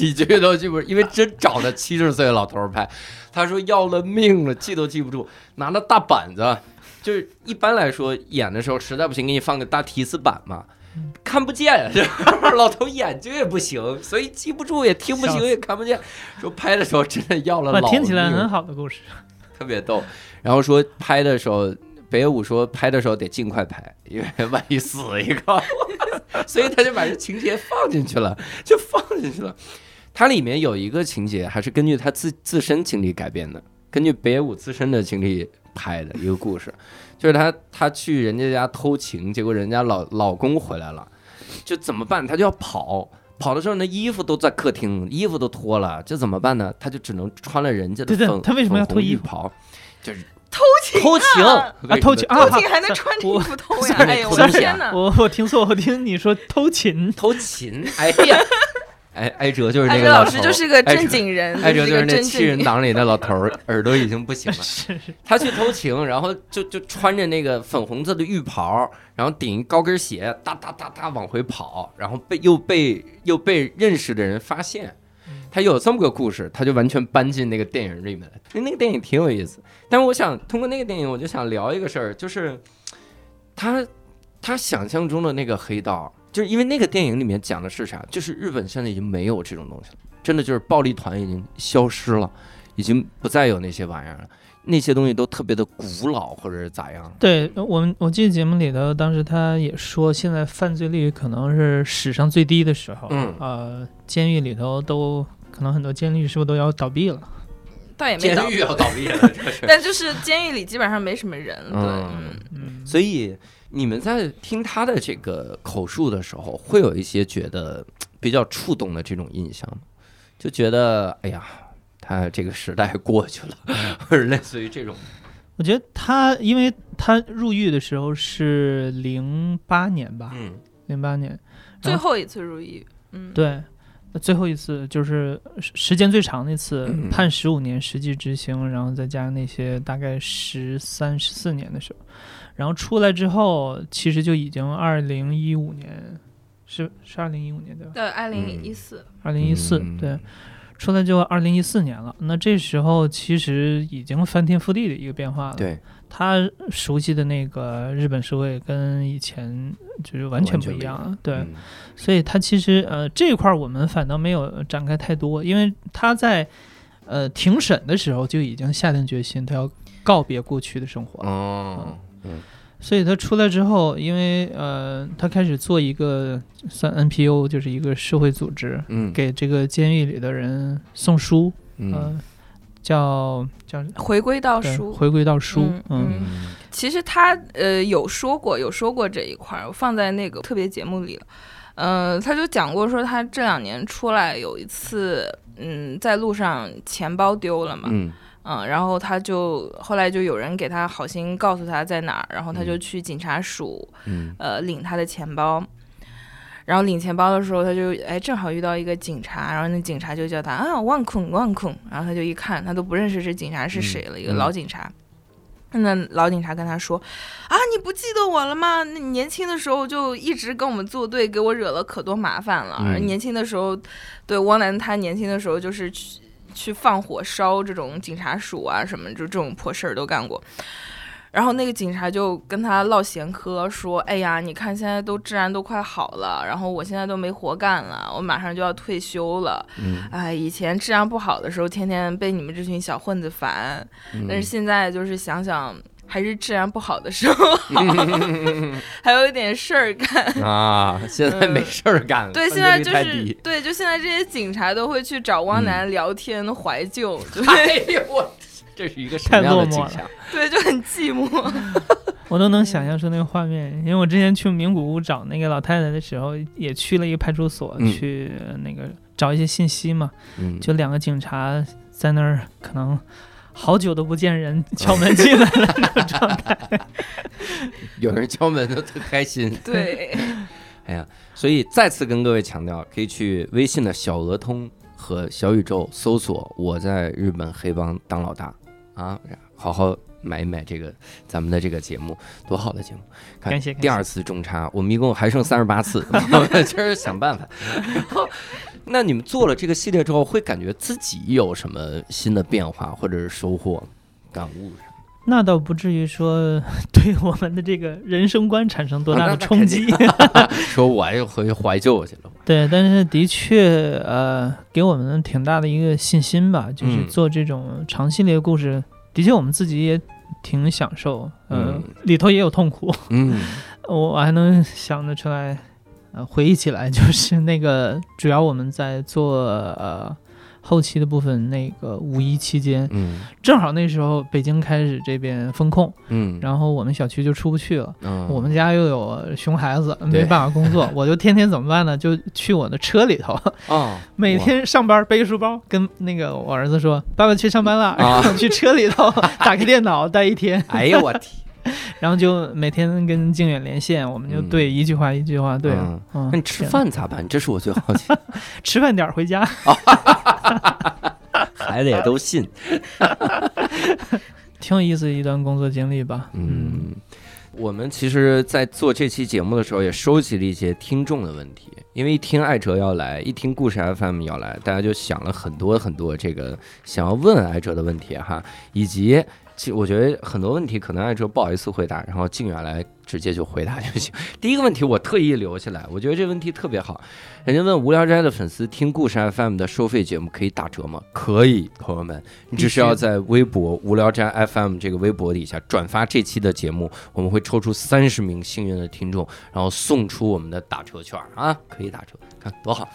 一句都记不住，因为真找的七十岁的老头儿拍，他说要了命了，记都记不住，拿那大板子，就是一般来说演的时候实在不行，给你放个大提示板嘛。看不见，这 老头眼睛也不行，所以记不住，也听不清，也看不见。说拍的时候真的要了哇，老听起来很好的故事。特别逗。然后说拍的时候，北野武说拍的时候得尽快拍，因为万一死一个，所以他就把这情节放进去了，就放进去了。它里面有一个情节还是根据他自自身经历改编的，根据北野武自身的经历拍的一个故事，就是他他去人家家偷情，结果人家老老公回来了，就怎么办？他就要跑。跑的时候，那衣服都在客厅，衣服都脱了，这怎么办呢？他就只能穿了人家的对对粉他为什么要脱衣服浴袍？就是偷情偷情偷情啊！偷情还能穿着衣服偷呀？哎呦，我的天哪！我我听错，我听你说偷情，偷情，哎呀，哎，艾哲就是那个老师就是个正经人，艾哲就是那七人正党里的老头儿，耳朵已经不行了。是是他去偷情，然后就就穿着那个粉红色的浴袍，然后顶一高跟鞋，哒哒哒哒往回跑，然后被又被又被认识的人发现。他有这么个故事，他就完全搬进那个电影里面。那那个电影挺有意思，但是我想通过那个电影，我就想聊一个事儿，就是他他想象中的那个黑道，就是因为那个电影里面讲的是啥？就是日本现在已经没有这种东西了，真的就是暴力团已经消失了，已经不再有那些玩意儿了。那些东西都特别的古老，或者是咋样？对我们，我记得节目里头，当时他也说，现在犯罪率可能是史上最低的时候。嗯呃，监狱里头都可能很多监狱是不是都要倒闭了？倒也没倒监狱，要倒闭了，但就是监狱里基本上没什么人，对，嗯嗯，嗯，所以你们在听他的这个口述的时候，会有一些觉得 比较触动的这种印象吗？就觉得哎呀，他这个时代过去了，或者类似于这种。我觉得他，因为他入狱的时候是零八年吧，嗯零八年，最后一次入狱，嗯，对，那最后一次就是时时间最长那次，嗯判十五年实际执行，然后再加上那些大概十三、十四年的时候，然后出来之后，其实就已经二零一五年，是是二零一五年对吧？对，二零一四，二零一四嗯对，出来就二零一四年了。那这时候其实已经翻天覆地的一个变化了。对，他熟悉的那个日本社会跟以前就是完全不一样了。对，嗯所以他其实呃这一块儿我们反倒没有展开太多，因为他在呃庭审的时候就已经下定决心，他要告别过去的生活了。哦，所以他出来之后，因为呃他开始做一个算 NPO，就是一个社会组织，嗯，给这个监狱里的人送书，嗯。呃叫叫回归到书。回归到书，嗯嗯。嗯。其实他呃有说过，有说过这一块儿，我放在那个特别节目里了。呃，他就讲过说他这两年出来有一次，嗯，在路上钱包丢了嘛，嗯嗯，然后他就后来就有人给他好心告诉他在哪儿，然后他就嗯去警察署，嗯呃，领他的钱包。然后领钱包的时候，他就哎正好遇到一个警察，然后那警察就叫他啊万孔万孔，然后他就一看，他都不认识这警察是谁了，一个嗯老警察。那老警察跟他说：“啊，你不记得我了吗？那年轻的时候就一直跟我们作对，给我惹了可多麻烦了。嗯年轻的时候，对汪楠他年轻的时候就是去去放火烧这种警察署啊什么，就这种破事儿都干过。”然后那个警察就跟他唠闲嗑，说：“哎呀，你看现在都治安都快好了，然后我现在都没活干了，我马上就要退休了。嗯哎，以前治安不好的时候，天天被你们这群小混子烦，嗯，但是现在就是想想，还是治安不好的时候好，还有一点事儿干。啊，现在没事儿干了，对，现在就是对，就现在这些警察都会去找汪楠聊天、怀旧，对哎呦我，这是一个什么样的景象？对，就很寂寞。我都能想象出那个画面，因为我之前去名古屋找那个老太太的时候，也去了一个派出所、嗯去那个找一些信息嘛，嗯，就两个警察在那儿，可能好久都不见人，敲门进来了那种状态。有人敲门都特开心。对，哎呀，所以再次跟各位强调，可以去微信的小鹅通和小宇宙搜索“我在日本黑帮当老大”啊，好好买一买这个咱们的这个节目，多好的节目！看感谢感谢第二次中差，我们一共还剩三十八次，我们今儿想办法。然后，那你们做了这个系列之后，会感觉自己有什么新的变化或者是收获、感悟啥？那倒不至于说对我们的这个人生观产生多大的冲击。说我又回去怀旧去了。对，但是的确，呃，给我们挺大的一个信心吧，就是嗯做这种长系列故事，的确我们自己也挺享受，呃，嗯里头也有痛苦，嗯 我还能想得出来，呃，回忆起来，就是那个主要我们在做呃后期的部分，那个五一期间，嗯正好那时候北京开始这边封控，嗯，然后我们小区就出不去了。嗯我们家又有熊孩子，没办法工作，我就天天怎么办呢？就去我的车里头，哦，每天上班背个书包，跟那个我儿子说：“爸爸去上班了。”啊然后去车里头打开电脑待一天，哎呦我天！然后就每天跟靖远连线，我们就嗯对一句话一句话对那你吃饭咋办？这是我最好奇。吃饭点儿回家 孩子也都信。挺有意思的一段工作经历吧。嗯，我们其实，在做这期节目的时候，也收集了一些听众的问题，因为一听艾哲要来，一听故事 FM 要来，大家就想了很多很多这个想要问艾哲的问题哈，以及。其实我觉得很多问题可能艾哲不好意思回答，然后静远来直接就回答就行。第一个问题我特意留下来，我觉得这问题特别好。人家问无聊斋的粉丝听故事 FM 的收费节目可以打折吗？可以，朋友们，你只需要在微博无聊斋 FM 这个微博底下转发这期的节目，我们会抽出三十名幸运的听众，然后送出我们的打折券啊，可以打折，看多好。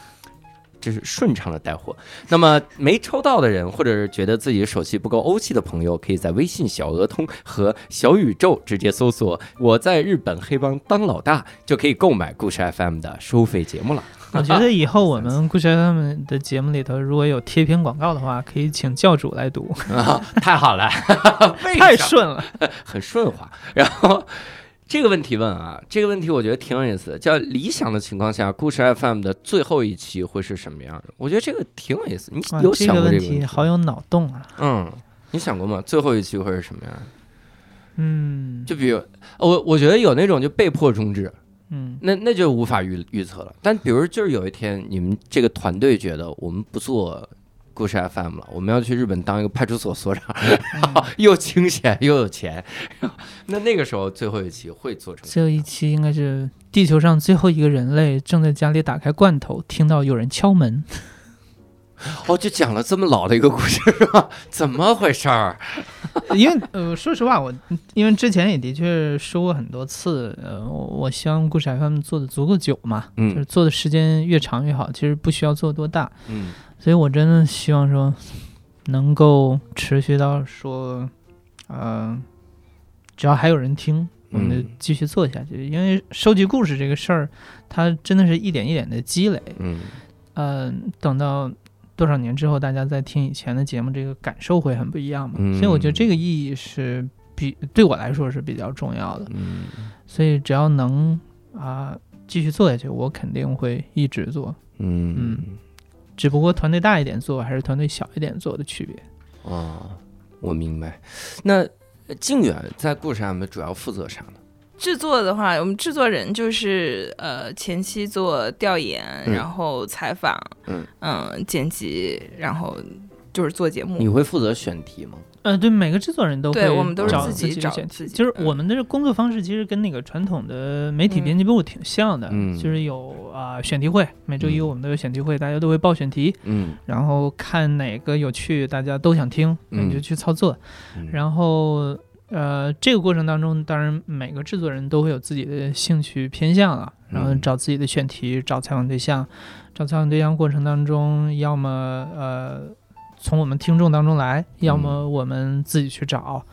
这是顺畅的带货。那么没抽到的人，或者是觉得自己手气不够欧气的朋友，可以在微信小额通和小宇宙直接搜索“我在日本黑帮当老大”，就可以购买故事 FM 的收费节目了。我觉得以后我们 故事 FM 的节目里头，如果有贴片广告的话，可以请教主来读，啊，太好了 太顺了。很顺滑。然后这个问题问啊，这个问题我觉得挺有意思的，叫理想的情况下，故事 FM 的最后一期会是什么样的？我觉得这个挺有意思。你有想这个问过这个问题？题好有脑洞啊！嗯，你想过吗？最后一期会是什么样的？嗯，就比如我，我觉得有那种就被迫终止，嗯那那就无法预预测了。但比如就是有一天，你们这个团队觉得我们不做故事 FM 了，我们要去日本当一个派出所所长，嗯 又清闲又有钱，那那个时候最后一期会做成最后一期应该是地球上最后一个人类正在家里打开罐头，听到有人敲门。哦，就讲了这么老的一个故事是吧？怎么回事儿？因为呃，说实话，我因为之前也的确说过很多次，呃，我我希望故事 FM 做的足够久嘛，嗯就是做的时间越长越好。其实不需要做多大，嗯所以我真的希望说能够持续到说，呃，只要还有人听，我们就嗯继续做下去。因为收集故事这个事儿，它真的是一点一点的积累。嗯呃，等到多少年之后，大家再听以前的节目，这个感受会很不一样嘛。嗯所以我觉得这个意义是比对我来说是比较重要的。嗯所以只要能啊、继续做下去，我肯定会一直做。嗯只不过团队大一点做还是团队小一点做的区别。哦，我明白。那呃靖远在故事上面主要负责啥呢？制作的话，我们制作人就是呃前期做调研，嗯然后采访，嗯剪辑，然后就是做节目。你会负责选题吗？呃，对，每个制作人都会对我们都是找自己找选自己就是嗯我们的工作方式其实跟那个传统的媒体嗯编辑部挺像的，嗯就是有啊、选题会，每周一嗯我们都有选题会，大家都会报选题，嗯然后看哪个有趣，大家都想听，那你就嗯去操作。嗯然后呃，这个过程当中，当然每个制作人都会有自己的兴趣偏向啊，然后嗯找自己的选题，找采访对象，找采访对象过程当中，要么呃从我们听众当中来，要么我们自己去找。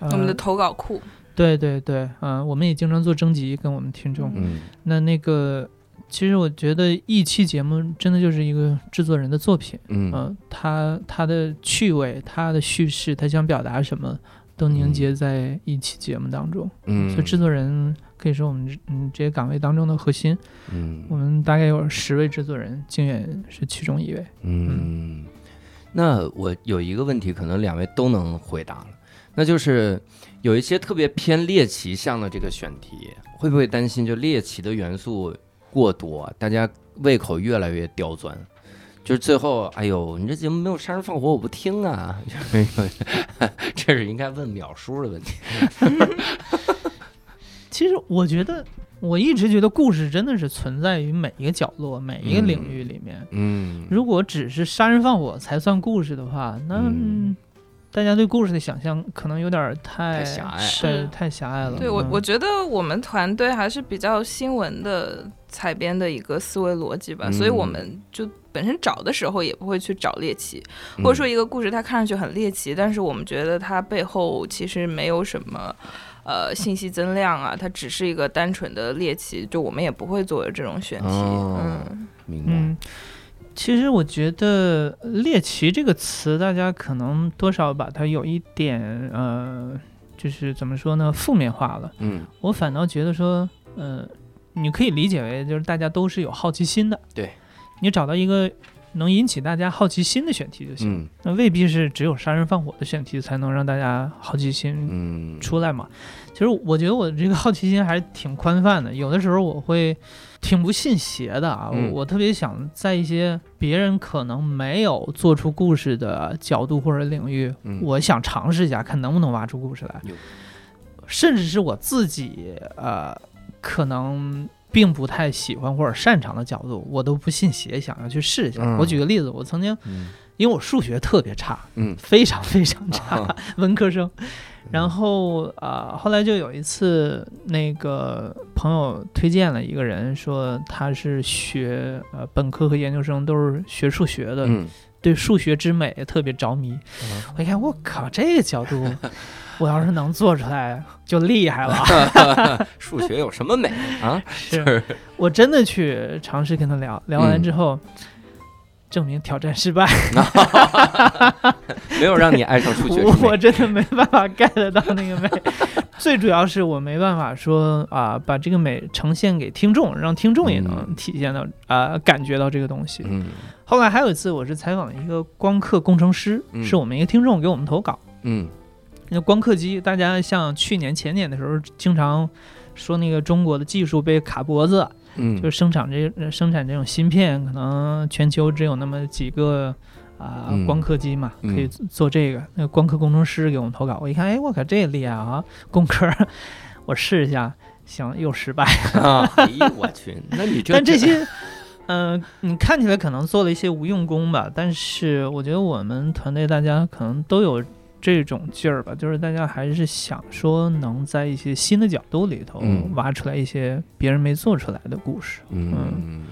呃、我们的投稿库，对对对，嗯、我们也经常做征集跟我们听众。嗯那那个，其实我觉得一期节目真的就是一个制作人的作品。嗯嗯，他他的趣味，他的叙事，他想表达什么，都凝结在一期节目当中。嗯，所以制作人可以说我们这嗯这些岗位当中的核心。嗯我们大概有十位制作人，靖远是其中一位。嗯，那我有一个问题，可能两位都能回答了。那就是有一些特别偏猎奇向的这个选题，会不会担心就猎奇的元素过多，大家胃口越来越刁钻？就是最后，哎呦，你这节目没有杀人放火，我不听啊！这是应该问淼叔的问题。其实我觉得，我一直觉得故事真的是存在于每一个角落、每一个领域里面。嗯，如果只是杀人放火才算故事的话，那、嗯。大家对故事的想象可能有点儿太太狭隘。太狭隘了。对我，嗯。我觉得我们团队还是比较新闻的采编的一个思维逻辑吧，所以我嗯们就本身找的时候也不会去找猎奇，嗯。或者说一个故事它看上去很猎奇，但是我们觉得它背后其实没有什么。呃，信息增量啊，它只是一个单纯的猎奇，就我们也不会做这种选题。哦嗯，明白。嗯，其实我觉得“猎奇”这个词，大家可能多少把它有一点呃，就是怎么说呢，负面化了。嗯我反倒觉得说，呃，你可以理解为就是大家都是有好奇心的。对，你找到一个能引起大家好奇心的选题就行。嗯那未必是只有杀人放火的选题才能让大家好奇心嗯，出来嘛。其实我觉得我这个好奇心还是挺宽泛的，有的时候我会挺不信邪的啊。嗯我我特别想在一些别人可能没有做出故事的角度或者领域，嗯我想尝试一下，看能不能挖出故事来，甚至是我自己呃可能。并不太喜欢或者擅长的角度，我都不信邪，想要去试一下。嗯。我举个例子，我曾经嗯。因为我数学特别差，嗯。非常非常差，啊。文科生。然后啊、呃后来就有一次，那个朋友推荐了一个人，说他是学呃本科和研究生都是学数学的，嗯。对数学之美特别着迷。我一看，我靠，这个角度，我要是能做出来就厉害了。数学有什么美啊？是我真的去尝试跟他聊，聊完之后。证明挑战失败，没有让你爱上数学我真的没办法 get 到那个美。最主要是我没办法说啊，把这个美呈现给听众，让听众也能嗯体现到啊，感觉到这个东西。嗯后来还有一次，我是采访一个光刻工程师，嗯是我们一个听众给我们投稿。嗯那光刻机，大家像去年前年的时候，经常说那个中国的技术被卡脖子，嗯，就是生产这呃生产这种芯片，可能全球只有那么几个啊、嗯光刻机嘛，嗯可以做这个。那个光刻工程师给我们投稿，我一看，哎，我靠，这厉害啊！工科，我试一下，行，又失败。啊，哎呦我去，那你这但这些，嗯、你看起来可能做了一些无用功吧，但是我觉得我们团队大家可能都有这种劲儿吧，就是大家还是想说能在一些新的角度里头嗯。挖出来一些别人没做出来的故事。嗯，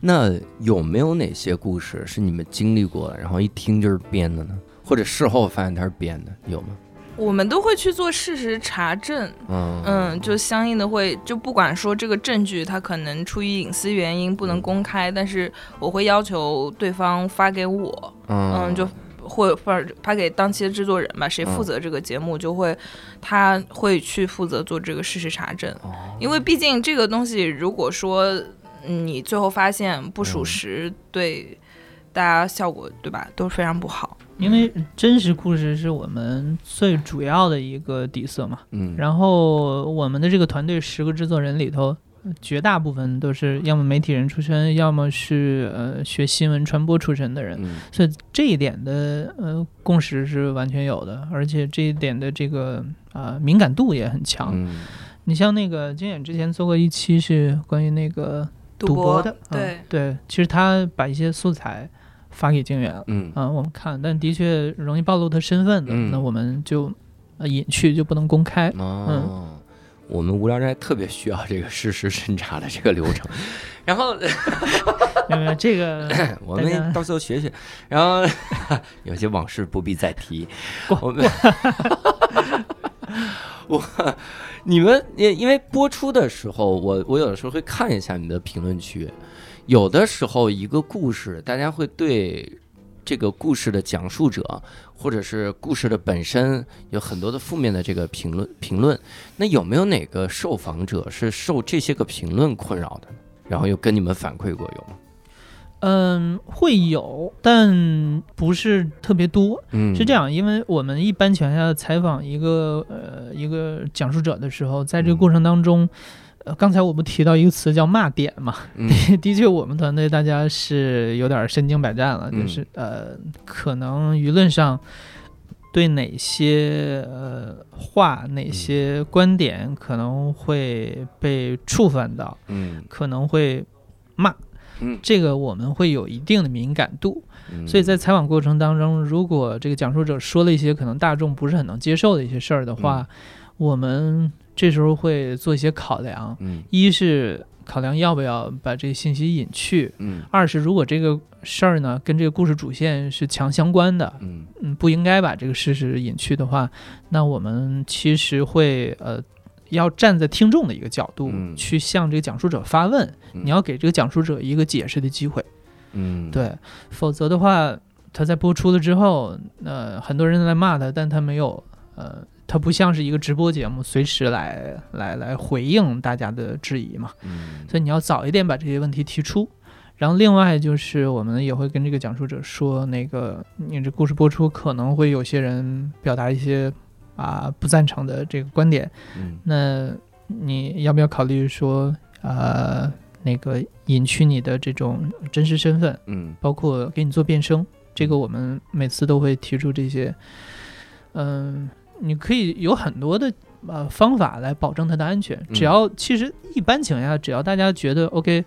那有没有哪些故事是你们经历过的，然后一听就是编的呢？或者事后发现它是编的，有吗？我们都会去做事实查证，嗯。嗯，就相应的会就不管说这个证据它可能出于隐私原因不能公开，但是我会要求对方发给我，嗯，就或或者发给当期的制作人吧，谁负责这个节目就会他会去负责做这个事实查证，哦因为毕竟这个东西如果说嗯你最后发现不属实，对大家效果对吧都是非常不好。因为真实故事是我们最主要的一个底色嘛。嗯，然后我们的这个团队十个制作人里头，绝大部分都是要么媒体人出身，要么是呃学新闻传播出身的人，嗯所以这一点的呃共识是完全有的，而且这一点的这个啊、敏感度也很强。嗯你像那个金远之前做过一期是关于那个赌博的，嗯对，对，其实他把一些素材发给金远。嗯啊、我们看，但的确容易暴露他身份的，嗯那我们就呃隐去就不能公开。哦。我们无聊斋特别需要这个事实审查的这个流程，然后呃这个 我们到时候学学，然后 有些往事不必再提。我们我你们因因为播出的时候，我我有的时候会看一下你的评论区，有的时候一个故事，大家会对这个故事的讲述者或者是故事的本身有很多的负面的这个评论评论。那有没有哪个受访者是受这些个评论困扰的？然后又跟你们反馈过有吗？嗯，会有，但不是特别多。嗯，是这，样，因为我们一般情况下采访一个呃一个讲述者的时候，在这个过程当中，呃，刚才我们提到一个词叫骂点嘛？嗯的确，我们团队大家是有点身经百战了，嗯就是呃，可能舆论上对哪些呃话、哪嗯些观点可能会被触犯到，嗯可能会骂，嗯这个我们会有一定的敏感度。嗯，所以在采访过程当中，如果这个讲述者说了一些可能大众不是很能接受的一些事儿的话，我们这时候会做一些考量。嗯一是考量要不要把这个信息隐去，嗯二是如果这个事儿呢跟这个故事主线是强相关的，嗯嗯，不应该把这个事实隐去的话，那我们其实会呃。要站在听众的一个角度、嗯去向这个讲述者发问，嗯你要给这个讲述者一个解释的机会。嗯，对，否则的话，他在播出了之后，呃，很多人来骂他，但他没有，呃，他不像是一个直播节目，随时来来来回应大家的质疑嘛。嗯，所以你要早一点把这些问题提出。然后另外就是，我们也会跟这个讲述者说，那个你这故事播出可能会有些人表达一些啊不赞成的这个观点，嗯那你要不要考虑说，呃，那个隐去你的这种真实身份？嗯包括给你做变声，这个我们每次都会提出这些。嗯，你可以有很多的呃方法来保证它的安全。嗯只要其实一般情况下，只要大家觉得 OK，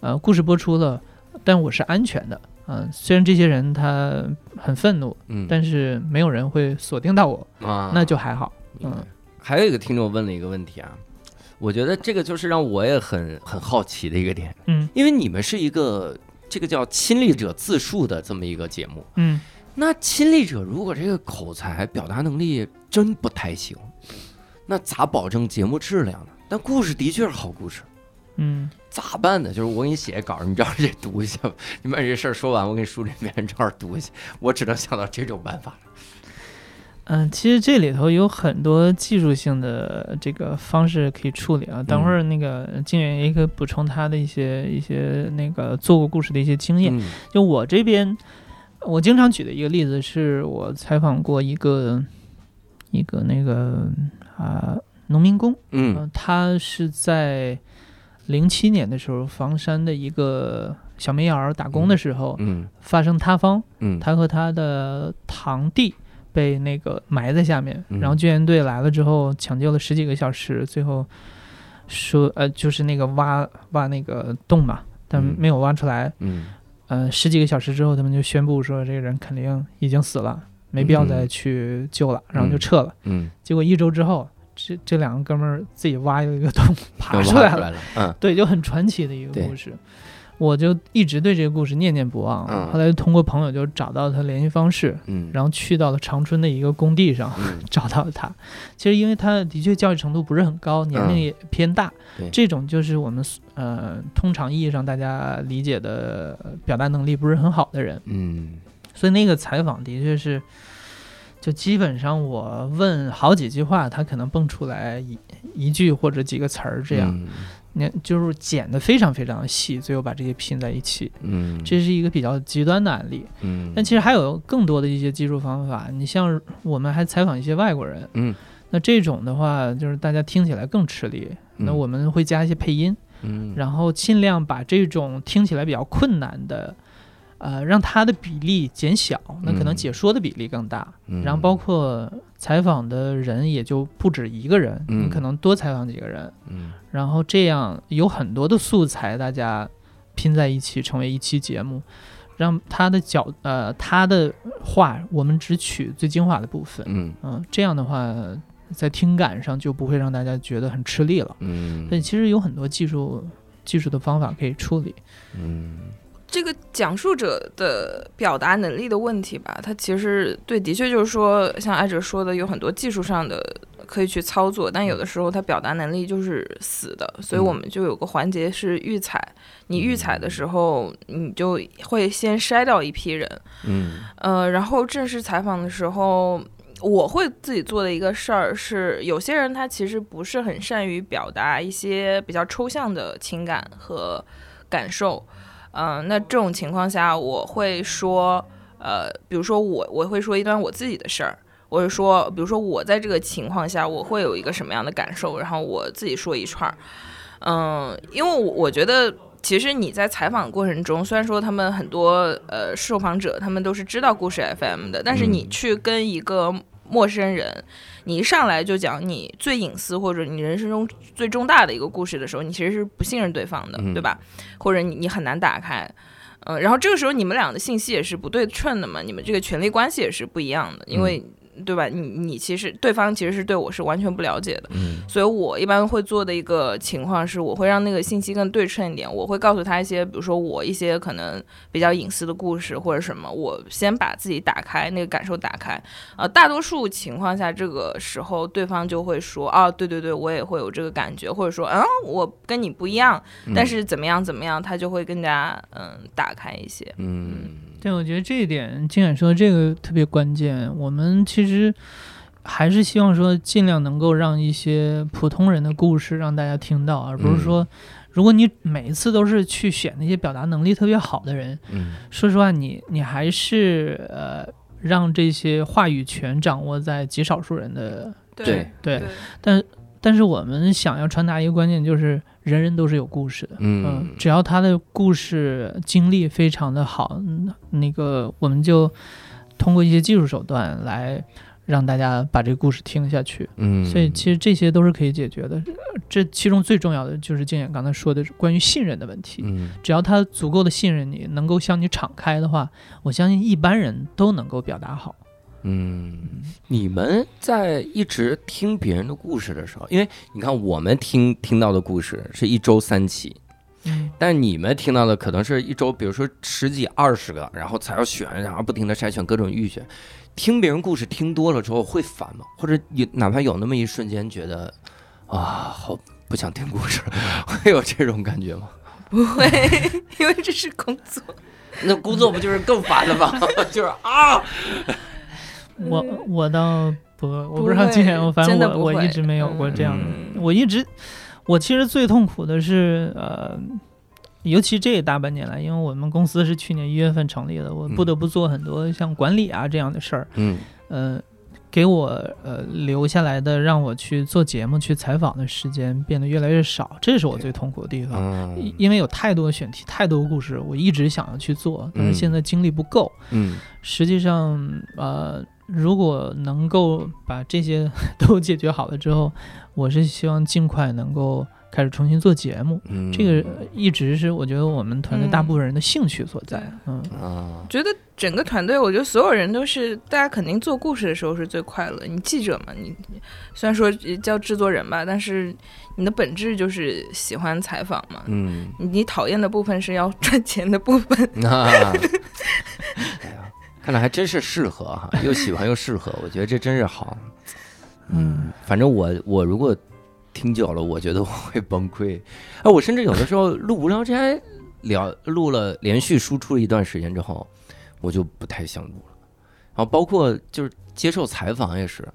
呃，故事播出了，但我是安全的。嗯、虽然这些人他很愤怒，嗯，但是没有人会锁定到我，啊，那就还好。嗯还有一个听众问了一个问题啊，我觉得这个就是让我也很很好奇的一个点，嗯因为你们是一个这个叫亲历者自述的这么一个节目，嗯，那亲历者如果这个口才表达能力真不太行，那咋保证节目质量呢？但故事的确是好故事，嗯咋办呢？就是我给你写稿，你照着这读一下吧。你把这事儿说完，我给你梳理一遍，你照着读一下。我只能想到这种办法了。嗯，其实这里头有很多技术性的这个方式可以处理啊。等会儿那个金远也可以补充他的一些一些那个做过故事的一些经验。嗯就我这边，我经常举的一个例子是我采访过一个一个那个啊、农民工，嗯。呃他是在零七年的时候，房山的一个小煤窑打工的时候、嗯发生塌方，嗯，他和他的堂弟被那个埋在下面，嗯然后救援队来了之后抢救了十几个小时，最后说呃就是那个挖挖那个洞嘛，但嗯没有挖出来，嗯。呃十几个小时之后，他们就宣布说这个人肯定已经死了，没必要再去救了，然后就撤了。嗯，结果一周之后，这这两个哥们儿自己挖了一个洞 爬出来了，对，就很传奇的一个故事。我就一直对这个故事念念不忘。嗯后来通过朋友就找到他联系方式，嗯，然后去到了长春的一个工地上，嗯 找到了他。其实因为他的确教育程度不是很高，年龄嗯也偏大，对这种就是我们呃通常意义上大家理解的呃表达能力不是很好的人。嗯所以那个采访的确是，就基本上我问好几句话，他可能蹦出来一一句或者几个词儿这样，嗯。那、就是剪的非常非常细，最后把这些拼在一起。嗯，这是一个比较极端的案例，嗯，但其实还有更多的一些技术方法。你像我们还采访一些外国人，嗯，那这种的话就是大家听起来更吃力。那我们会加一些配音，嗯。然后尽量把这种听起来比较困难的，呃，让它的比例减小，那可能嗯解说的比例更大。嗯然后包括采访的人也就不止一个人，嗯你可能多采访几个人，嗯然后这样有很多的素材，大家拼在一起成为一期节目，让他的角呃他的话我们只取最精华的部分，嗯嗯，这样的话在听感上就不会让大家觉得很吃力了。嗯，所以其实有很多技术技术的方法可以处理。嗯这个讲述者的表达能力的问题吧，他其实对，的确就是说，像艾哲说的，有很多技术上的可以去操作，但有的时候他表达能力就是死的，所以我们就有个环节是预采。你预采的时候，你就会先筛掉一批人，嗯呃，然后正式采访的时候，我会自己做的一个事儿是，有些人他其实不是很善于表达一些比较抽象的情感和感受。嗯、那这种情况下，我会说，呃，比如说我我会说一段我自己的事儿，我是说，比如说我在这个情况下，我会有一个什么样的感受，然后我自己说一串儿。嗯，因为我我觉得，其实你在采访的过程中，虽然说他们很多呃受访者他们都是知道故事 FM 的，但是你嗯去跟一个陌生人，你一上来就讲你最隐私或者你人生中最重大的一个故事的时候，你其实是不信任对方的，嗯对吧？或者你你很难打开。嗯，然后这个时候你们俩的信息也是不对称的嘛，你们这个权利关系也是不一样的，因为、对吧？你你其实对方其实是对我是完全不了解的，嗯所以我一般会做的一个情况是，我会让那个信息更对称一点。我会告诉他一些，比如说我一些可能比较隐私的故事或者什么，我先把自己打开，那个感受打开。呃，大多数情况下，这个时候对方就会说，啊，对对对，我也会有这个感觉，或者说，嗯，我跟你不一样，但是怎么样怎么样，他就会更加嗯打开一些。嗯对，我觉得这一点金远说的这个特别关键。我们其实还是希望说，尽量能够让一些普通人的故事让大家听到，而不是说，如果你每一次都是去选那些表达能力特别好的人，嗯说实话，你你还是呃让这些话语权掌握在极少数人的对对。但但是我们想要传达一个观念，就是人人都是有故事的。嗯只要他的故事经历非常的好，嗯那个我们就通过一些技术手段来让大家把这个故事听下去。嗯，所以其实这些都是可以解决的。呃这其中最重要的就是静远刚才说的关于信任的问题。嗯只要他足够的信任你，能够向你敞开的话，我相信一般人都能够表达好。嗯，你们在一直听别人的故事的时候，因为你看我们听听到的故事是一周三期，嗯，但你们听到的可能是一周，比如说十几二十个，然后才要选，然后不停的筛选各种预选。听别人故事听多了之后会烦吗？或者有哪怕有那么一瞬间觉得啊，好不想听故事，会有这种感觉吗？不会，因为这是工作。那工作不就是更烦了吗？就是啊，我我倒不，我不不知道今年我反正我我一直没有过这样的。嗯我一直，我其实最痛苦的是，呃，尤其这大半年来，因为我们公司是去年一月份成立的，我不得不做很多像管理啊这样的事儿，嗯呃，给我呃留下来的让我去做节目、去采访的时间变得越来越少，这是我最痛苦的地方。因嗯因为有太多选题、太多故事，我一直想要去做，但是现在精力不够。嗯实际上，呃，如果能够把这些 都解决好了之后，我是希望尽快能够开始重新做节目。嗯，这个一直是我觉得我们团队大部分人的兴趣所在。嗯，啊，觉得整个团队，我觉得所有人都是，大家肯定做故事的时候是最快乐。你记者嘛，你你虽然说叫制作人吧，但是你的本质就是喜欢采访嘛。嗯。你你讨厌的部分是要赚钱的部分。看来还真是适合哈，又喜欢又适合，我觉得这真是好。嗯，反正我我如果听久了，我觉得我会崩溃。哎，我甚至有的时候录无聊斋聊录了连续输出了一段时间之后，我就不太想录了。然后包括就是接受采访也是，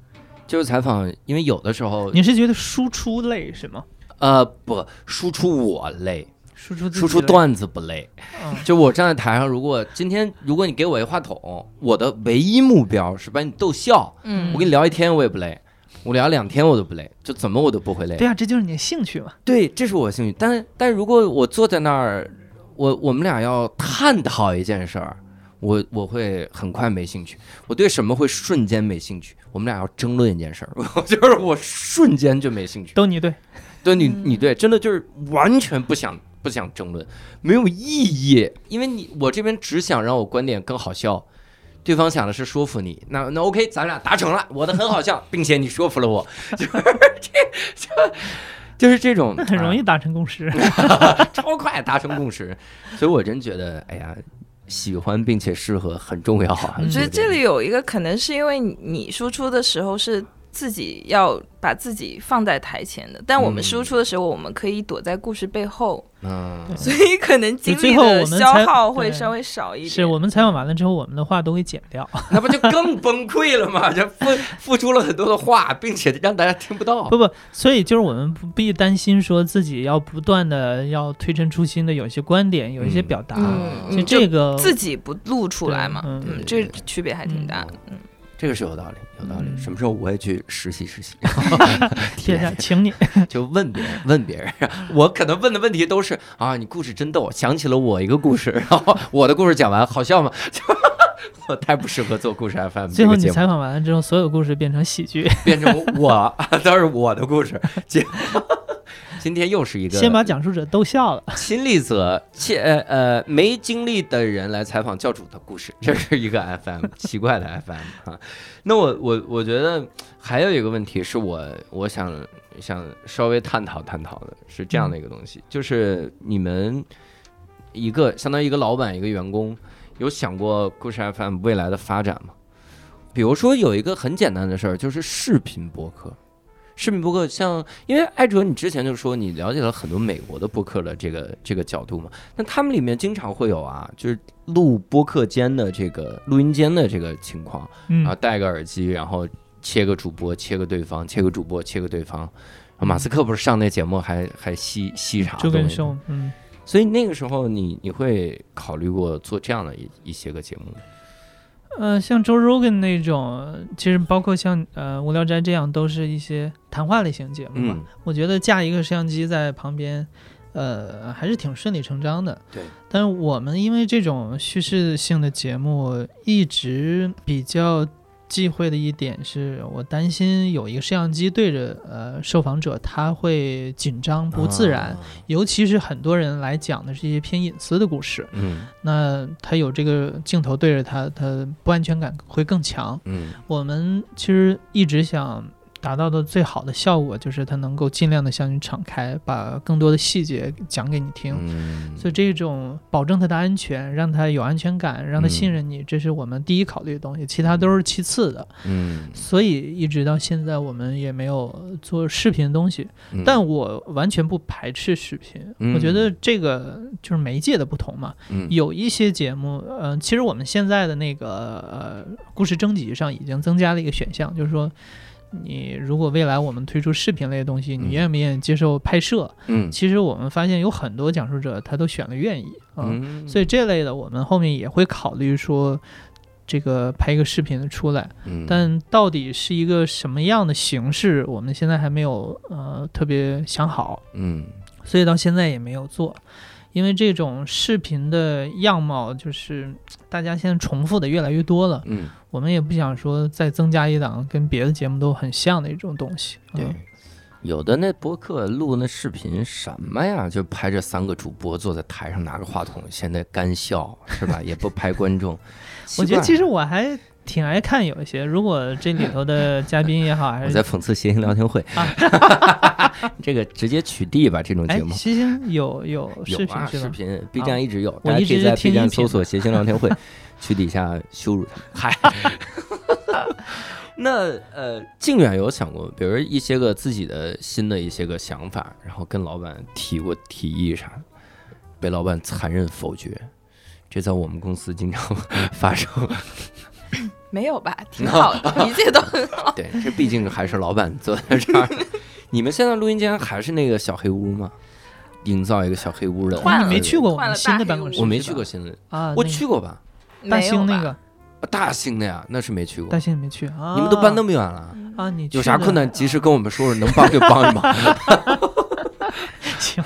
接受采访，因为有的时候你是觉得输出累是吗？呃不输出我累，输出输出段子不累。嗯就我站在台上，如果今天如果你给我一话筒，我的唯一目标是把你逗笑。嗯我跟你聊一天我也不累，我聊两天我都不累，就怎么我都不会累。对啊，这就是你的兴趣嘛。对，这是我兴趣。但但如果我坐在那儿，我我们俩要探讨一件事儿，我我会很快没兴趣。我对什么会瞬间没兴趣？我们俩要争论一件事儿，就是我瞬间就没兴趣。都你对，对你，你对，真的就是完全不想不想争论，没有意义，因为你我这边只想让我观点更好笑，对方想的是说服你，那那 OK，咱俩达成了，我的很好笑，并且你说服了我，就是这就就是这种，那很容易啊。达成共识。超快达成共识，所以我真觉得，哎呀，喜欢并且适合很重要我觉得这里有一个可能是因为你你输出的时候是自己要把自己放在台前的，但我们嗯输出的时候，我们可以躲在故事背后，嗯，所以可能精力最后我的消耗会稍微少一点。是我们采访完了之后，我们的话都会剪掉。那不就更崩溃了吗？就付付出了很多的话，并且让大家听不到。不不，所以就是我们不必担心说自己要不断的要推陈出新的有些观点，有一些嗯表达。就这个自己不露出来嘛，嗯嗯，这区别还挺大的。嗯，这个是有道理，有道理。嗯什么时候我也去实习实习？天下，请你。就问别人，问别人。我可能问的问题都是啊，你故事真逗，想起了我一个故事，然后我的故事讲完，好笑吗？我太不适合做故事 FM 最后你采访完了之后，所有故事变成喜剧，变成我都是我的故事。结今天又是一个先把讲述者逗笑了。亲历者切呃呃没经历的人来采访教主的故事，这是一个 FM 奇怪的 FM 啊。那我我我觉得还有一个问题是我我想想稍微探讨探讨的是这样的一个东西，就是你们一个相当于一个老板一个员工有想过故事 FM 未来的发展吗？比如说有一个很简单的事儿，就是视频播客。视频播客像，因为艾哲，你之前就说你了解了很多美国的播客的这个这个角度嘛，那他们里面经常会有啊，就是录播客间的这个录音间的这个情况然后，戴个耳机，然后切个主播，切个对方，切个主播，切个对方。啊马斯克不是上那节目还还吸吸啥周东西？根秀，嗯，所以那个时候你你会考虑过做这样的一一些个节目吗？呃，像 Joe Rogan 那种，其实包括像呃无聊斋这样，都是一些谈话类型节目吧。嗯我觉得架一个摄像机在旁边，呃，还是挺顺理成章的。对。但是我们因为这种叙事性的节目，一直比较忌讳的一点是，我担心有一个摄像机对着呃受访者，他会紧张不自然。啊尤其是很多人来讲的是一些偏隐私的故事，嗯那他有这个镜头对着他，他不安全感会更强。嗯我们其实一直想达到的最好的效果，就是它能够尽量的向你敞开，把更多的细节讲给你听。嗯，所以这种保证他的安全，让他有安全感，让他信任你，这是我们第一考虑的东西，其他都是其次的。嗯，所以一直到现在，我们也没有做视频的东西。嗯但我完全不排斥视频，嗯我觉得这个就是媒介的不同嘛。嗯有一些节目，呃，其实我们现在的那个呃故事征集上已经增加了一个选项，就是说，你如果未来我们推出视频类的东西，嗯你愿不愿意接受拍摄？嗯其实我们发现有很多讲述者他都选了愿意啊，嗯，所以这类的我们后面也会考虑说。这个拍一个视频出来，嗯但到底是一个什么样的形式，我们现在还没有呃特别想好。嗯所以到现在也没有做，因为这种视频的样貌就是大家现在重复的越来越多了，嗯，我们也不想说再增加一档跟别的节目都很像的一种东西。对嗯。有的那播客录那视频什么呀？就拍着三个主播坐在台上拿个话筒，现在干笑是吧？也不拍观众。我觉得其实实我还挺爱看有一些，如果这里头的嘉宾也好，还是我在讽刺谐星聊天会，这个直接取缔吧这种哎节，目。西星有有视有啊，频是吧？视频 B 站一直有，我一直大家可以在听 B 站搜索“谐星聊天会 ”，去底下羞辱他们。嗨，那呃，靖远有想过，比如一些个自己的新的一些个想法，然后跟老板提过提议啥，被老板残忍否决，这在我们公司经常发生。没有吧？挺好的，一切都很好。对，这毕竟还是老板坐在这儿。你们现在录音间还是那个小黑屋吗？营造一个小黑屋的，换了你没去过我们新的办公室？我没去过新的，啊，我那去过吧？大兴那个，大兴的呀，那是没去过大。兴你没去啊？你们都搬那么远了，啊？你有啥困难及时跟我们说说，能帮就帮一帮。行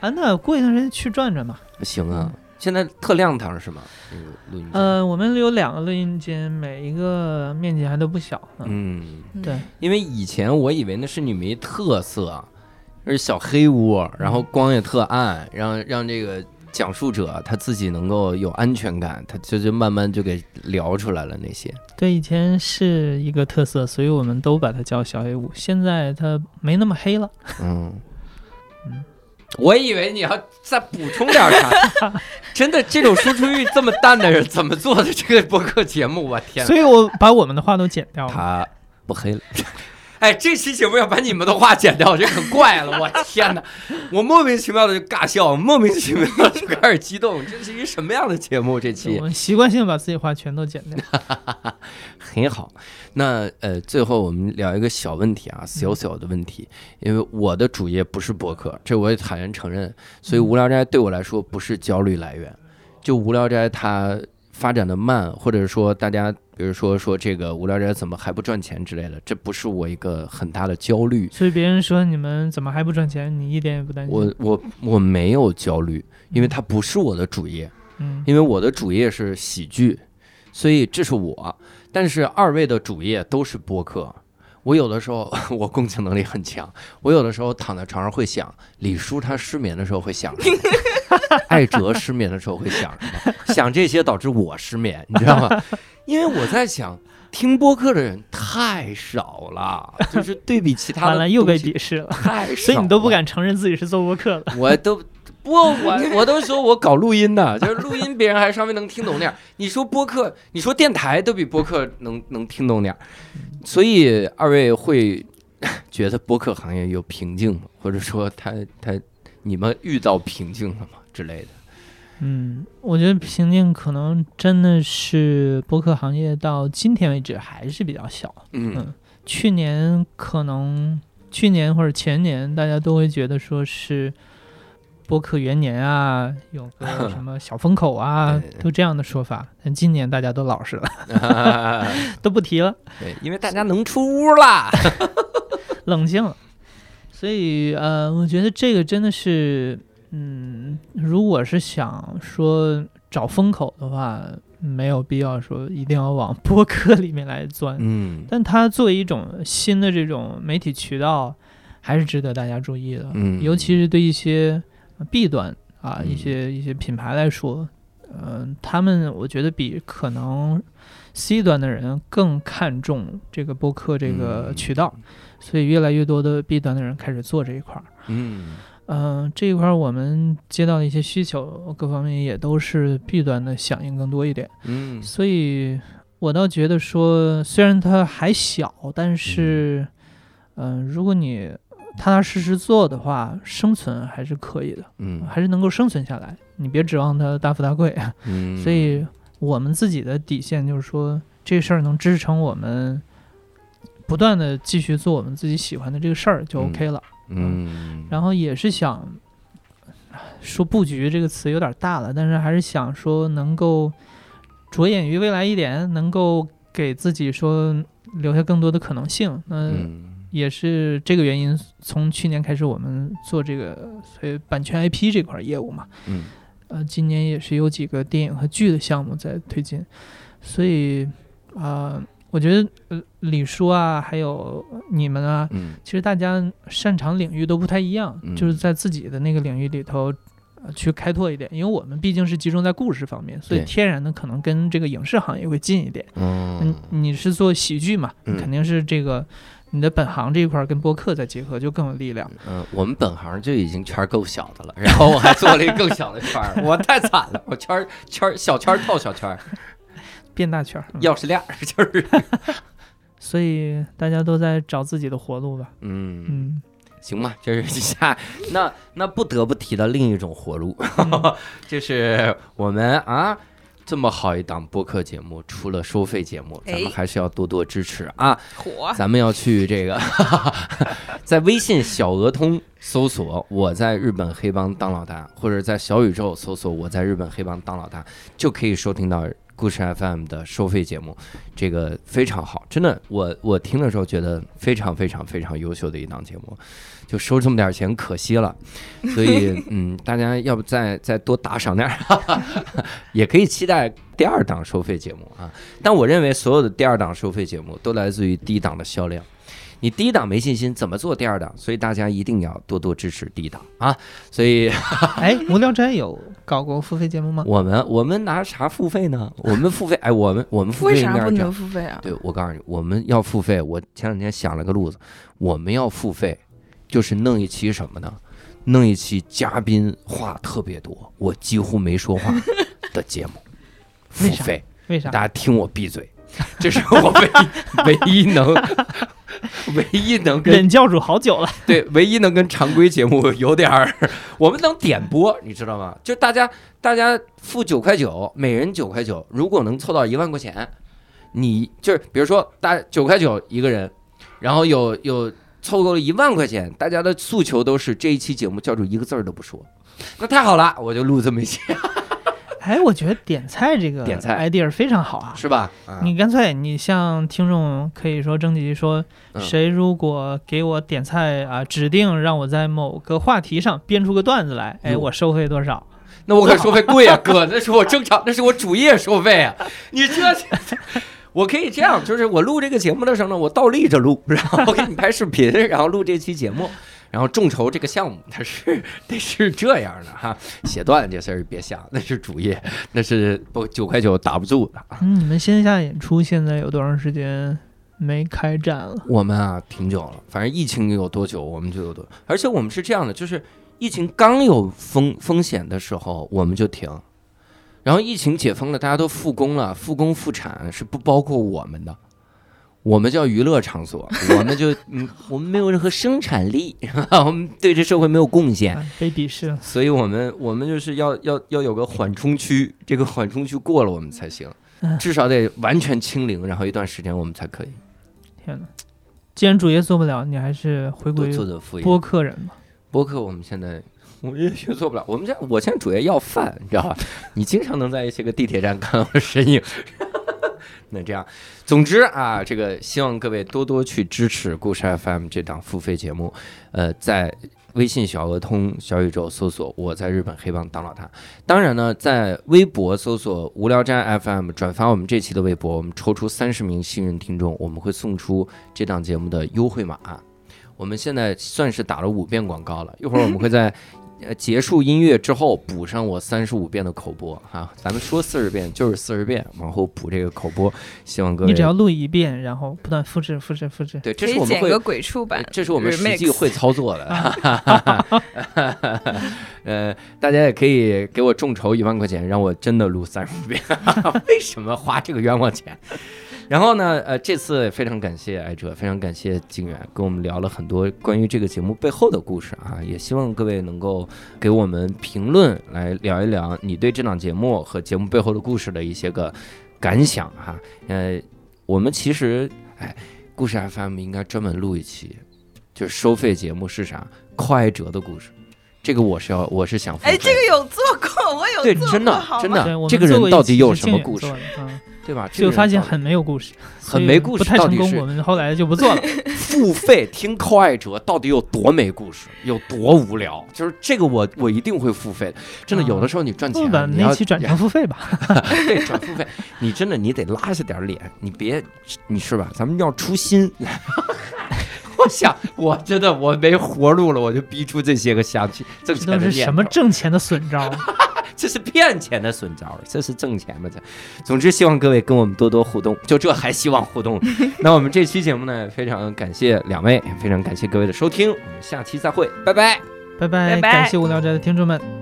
啊，那过一段时间去转转吧。行啊，现在特亮堂是吗？嗯录音间。呃，我们有两个录音间，每一个面积还都不小。嗯，嗯，对，因为以前我以为那是你们一特色，是小黑屋，然后光也特暗，让让这个讲述者他自己能够有安全感，他就就慢慢就给聊出来了那些。对，以前是一个特色，所以我们都把它叫小黑屋。现在它没那么黑了。嗯嗯我以为你要再补充点啥，真的这种输出欲这么淡的人怎么做的这个播客节目？我天，所以我把我们的话都剪掉了。他不黑了。哎，这期节目要把你们的话剪掉，这可怪了！我天哪，我莫名其妙的就尬笑，莫名其妙的就开始激动。这是一什么样的节目？这期我们习惯性把自己话全都剪掉。很好。那呃，最后我们聊一个小问题啊，小小的问题，因为我的主业不是博客，这我也坦然承认，所以无聊斋对我来说不是焦虑来源。就无聊斋它发展的慢，或者说大家比如说说这个无聊斋怎么还不赚钱之类的，这不是我一个很大的焦虑。所以别人说你们怎么还不赚钱，你一点也不担心。我我我没有焦虑，因为它不是我的主业，嗯因为我的主业是喜剧，所以这是我。但是二位的主业都是播客。我有的时候 我共情能力很强，我有的时候躺在床上会想，李叔他失眠的时候会想什么，艾哲失眠的时候会想什么，想这些导致我失眠，你知道吗？因为我在想，听播客的人太少了，就是对比其他的完了又被鄙视了，太少了，所以你都不敢承认自己是做播客的。我都不，我我都说我搞录音的，就是录音别人还稍微能听懂点儿。你说播客，你说电台都比播客能能听懂点儿。所以二位会觉得播客行业有瓶颈吗？或者说他他你们遇到瓶颈了吗之类的？嗯，我觉得瓶颈可能真的是播客行业到今天为止还是比较小。嗯嗯去年可能去年或者前年，大家都会觉得说是播客元年啊，有个什么小风口啊，都这样的说法。但今年大家都老实了，都不提了，因为大家能出屋啦。冷静了。所以呃，我觉得这个真的是，嗯，如果是想说找风口的话，没有必要说一定要往播客里面来钻。嗯但它作为一种新的这种媒体渠道，还是值得大家注意的。嗯尤其是对一些呃 B 端啊，嗯一些一些品牌来说，嗯、他们我觉得比可能 C 端的人更看重这个播客这个嗯渠道，所以越来越多的 B 端的人开始做这一块儿。嗯嗯、这一块儿我们接到的一些需求，各方面也都是 B 端的响应更多一点。嗯所以我倒觉得说，虽然它还小，但是，嗯、如果你踏踏实实做的话，生存还是可以的，嗯还是能够生存下来。你别指望它大富大贵。嗯，所以我们自己的底线就是说，这事儿能支撑我们不断的继续做我们自己喜欢的这个事儿就嗯 OK 了。嗯，然后也是想说布局这个词有点大了，但是还是想说能够着眼于未来一点，能够给自己说留下更多的可能性。那嗯也是这个原因，从去年开始我们做这个所以版权 IP 这块业务嘛，嗯。呃，今年也是有几个电影和剧的项目在推进，所以啊、呃我觉得呃李叔啊，还有你们啊，嗯。其实大家擅长领域都不太一样，嗯。就是在自己的那个领域里头。呃去开拓一点，因为我们毕竟是集中在故事方面，所以天然的可能跟这个影视行业会近一点。嗯嗯，你是做喜剧嘛，嗯。肯定是这个你的本行这一块儿跟播客再结合就更有力量。嗯，我们本行就已经圈儿够小的了，然后我还做了一个更小的圈儿，我太惨了，我圈儿圈儿小圈儿套小圈儿，变大圈钥匙链儿就是，所以大家都在找自己的活路吧。嗯，嗯，行吧，这是下那那不得不提到另一种活路，嗯 就是我们啊。这么好一档播客节目，除了收费节目，咱们哎还是要多多支持啊！火，咱们要去这个，在微信小额通搜索“我在日本黑帮当老大”，或者在小宇宙搜索“我在日本黑帮当老大”，就可以收听到故事 FM 的收费节目，这个非常好，真的，我我听的时候觉得非常非常非常优秀的一档节目，就收这么点钱可惜了，所以 嗯，大家要不再再多打赏点儿，也可以期待第二档收费节目啊。但我认为所有的第二档收费节目都来自于第一档的销量。你第一档没信心，怎么做第二档？所以大家一定要多多支持第一档啊！所以 哎，无聊斋有搞过付费节目吗？我们我们拿啥付费呢？我们付费，哎，我们我们付费为啥不能付费啊？对，我告诉你，我们要付费。我前两天想了个路子，我们要付费，就是弄一期什么呢？弄一期嘉宾话特别多，我几乎没说话的节目，付费，为啥大？家听我闭嘴，这是我唯一唯一能 唯一能跟忍教主好久了，对唯一能跟常规节目有点儿，我们能点播，你知道吗？就大家大家付九块九，每人九块九，如果能凑到一万块钱，你就是比如说大九块九一个人，然后有有凑够了一万块钱，大家的诉求都是这一期节目教主一个字儿都不说，那太好了，我就录这么一期，哎，我觉得点菜这个点菜 idea 非常好啊。是吧？啊，你干脆你向听众可以说征集说，嗯谁如果给我点菜啊，指定让我在某个话题上编出个段子来，哎，我收费多少？那我可收费贵啊，哥，那是我正常，那是我主业收费啊。你这，我可以这样，就是我录这个节目的时候呢，我倒立着录，然后我给你拍视频，然后录这期节目，然后众筹这个项目，它是 得是这样的哈。写段子这事儿别想，那是主业，那是不九块九打不住的。嗯，你们线下演出现在有多长时间没开展了？我们啊，挺久了，反正疫情有多久，我们就有多。而且我们是这样的，就是疫情刚有风风险的时候，我们就停。然后疫情解封了，大家都复工了，复工复产是不包括我们的。我们叫娱乐场所，我们就嗯，我们没有任何生产力，我们对这社会没有贡献，啊被鄙视了。所以我们我们就是要要要有个缓冲区，这个缓冲区过了我们才行嗯，至少得完全清零，然后一段时间我们才可以天哪！既然主业做不了，你还是回归做做副业。播客人吧。播客我们现在我们也也做不了，我们家我现在主业要饭，你知道吧？你经常能在一些个地铁站看到我身影。那这样，总之啊，这个希望各位多多去支持故事 FM 这档付费节目，呃，在微信小鹅通小宇宙搜索“我在日本黑帮当老大”。当然呢，在微博搜索“无聊斋 FM” 转发我们这期的微博，我们抽出三十名幸运听众，我们会送出这档节目的优惠码。我们现在算是打了五遍广告了，一会儿我们会在呃结束音乐之后补上我三十五遍的口播哈、咱们说四十遍就是四十遍，往后补这个口播，希望各位你只要录一遍，然后不断复制、复制、复制。对，这是我们会以剪个鬼畜版，这是我们实际会操作的。呃，大家也可以给我众筹一万块钱，让我真的录三十五遍。为什么花这个冤枉钱？然后呢，呃，这次非常感谢艾哲，非常感谢景远，跟我们聊了很多关于这个节目背后的故事啊，也希望各位能够给我们评论，来聊一聊你对这档节目和节目背后的故事的一些个感想哈、呃，我们其实，哎，故事 FM 应该专门录一期，就是收费节目是啥？寇艾哲的故事，这个我是要，我是想哎，这个有做过，我有对，做真的过好真吗对，我们的这个人到底有什么故事？做的？嗯，对吧？这结果个人到底发现很没有故事，很没故事不太成功，我们后来就不做了。付费听寇爱者到底有多没故事，有多无聊？就是这个我我一定会付费的。真的，啊有的时候你赚钱你要转成付费吧。对转付费，你真的你得拉下点脸，你别你是吧？咱们要出心。我想，我真的我没活路了，我就逼出这些个想去挣这钱都是什么挣钱的损招？这是骗钱的损招，这是挣钱的这。总之，希望各位跟我们多多互动，就这还希望互动。那我们这期节目呢，非常感谢两位，非常感谢各位的收听，我们下期再会，拜拜。拜拜，拜拜感谢无聊斋的听众们。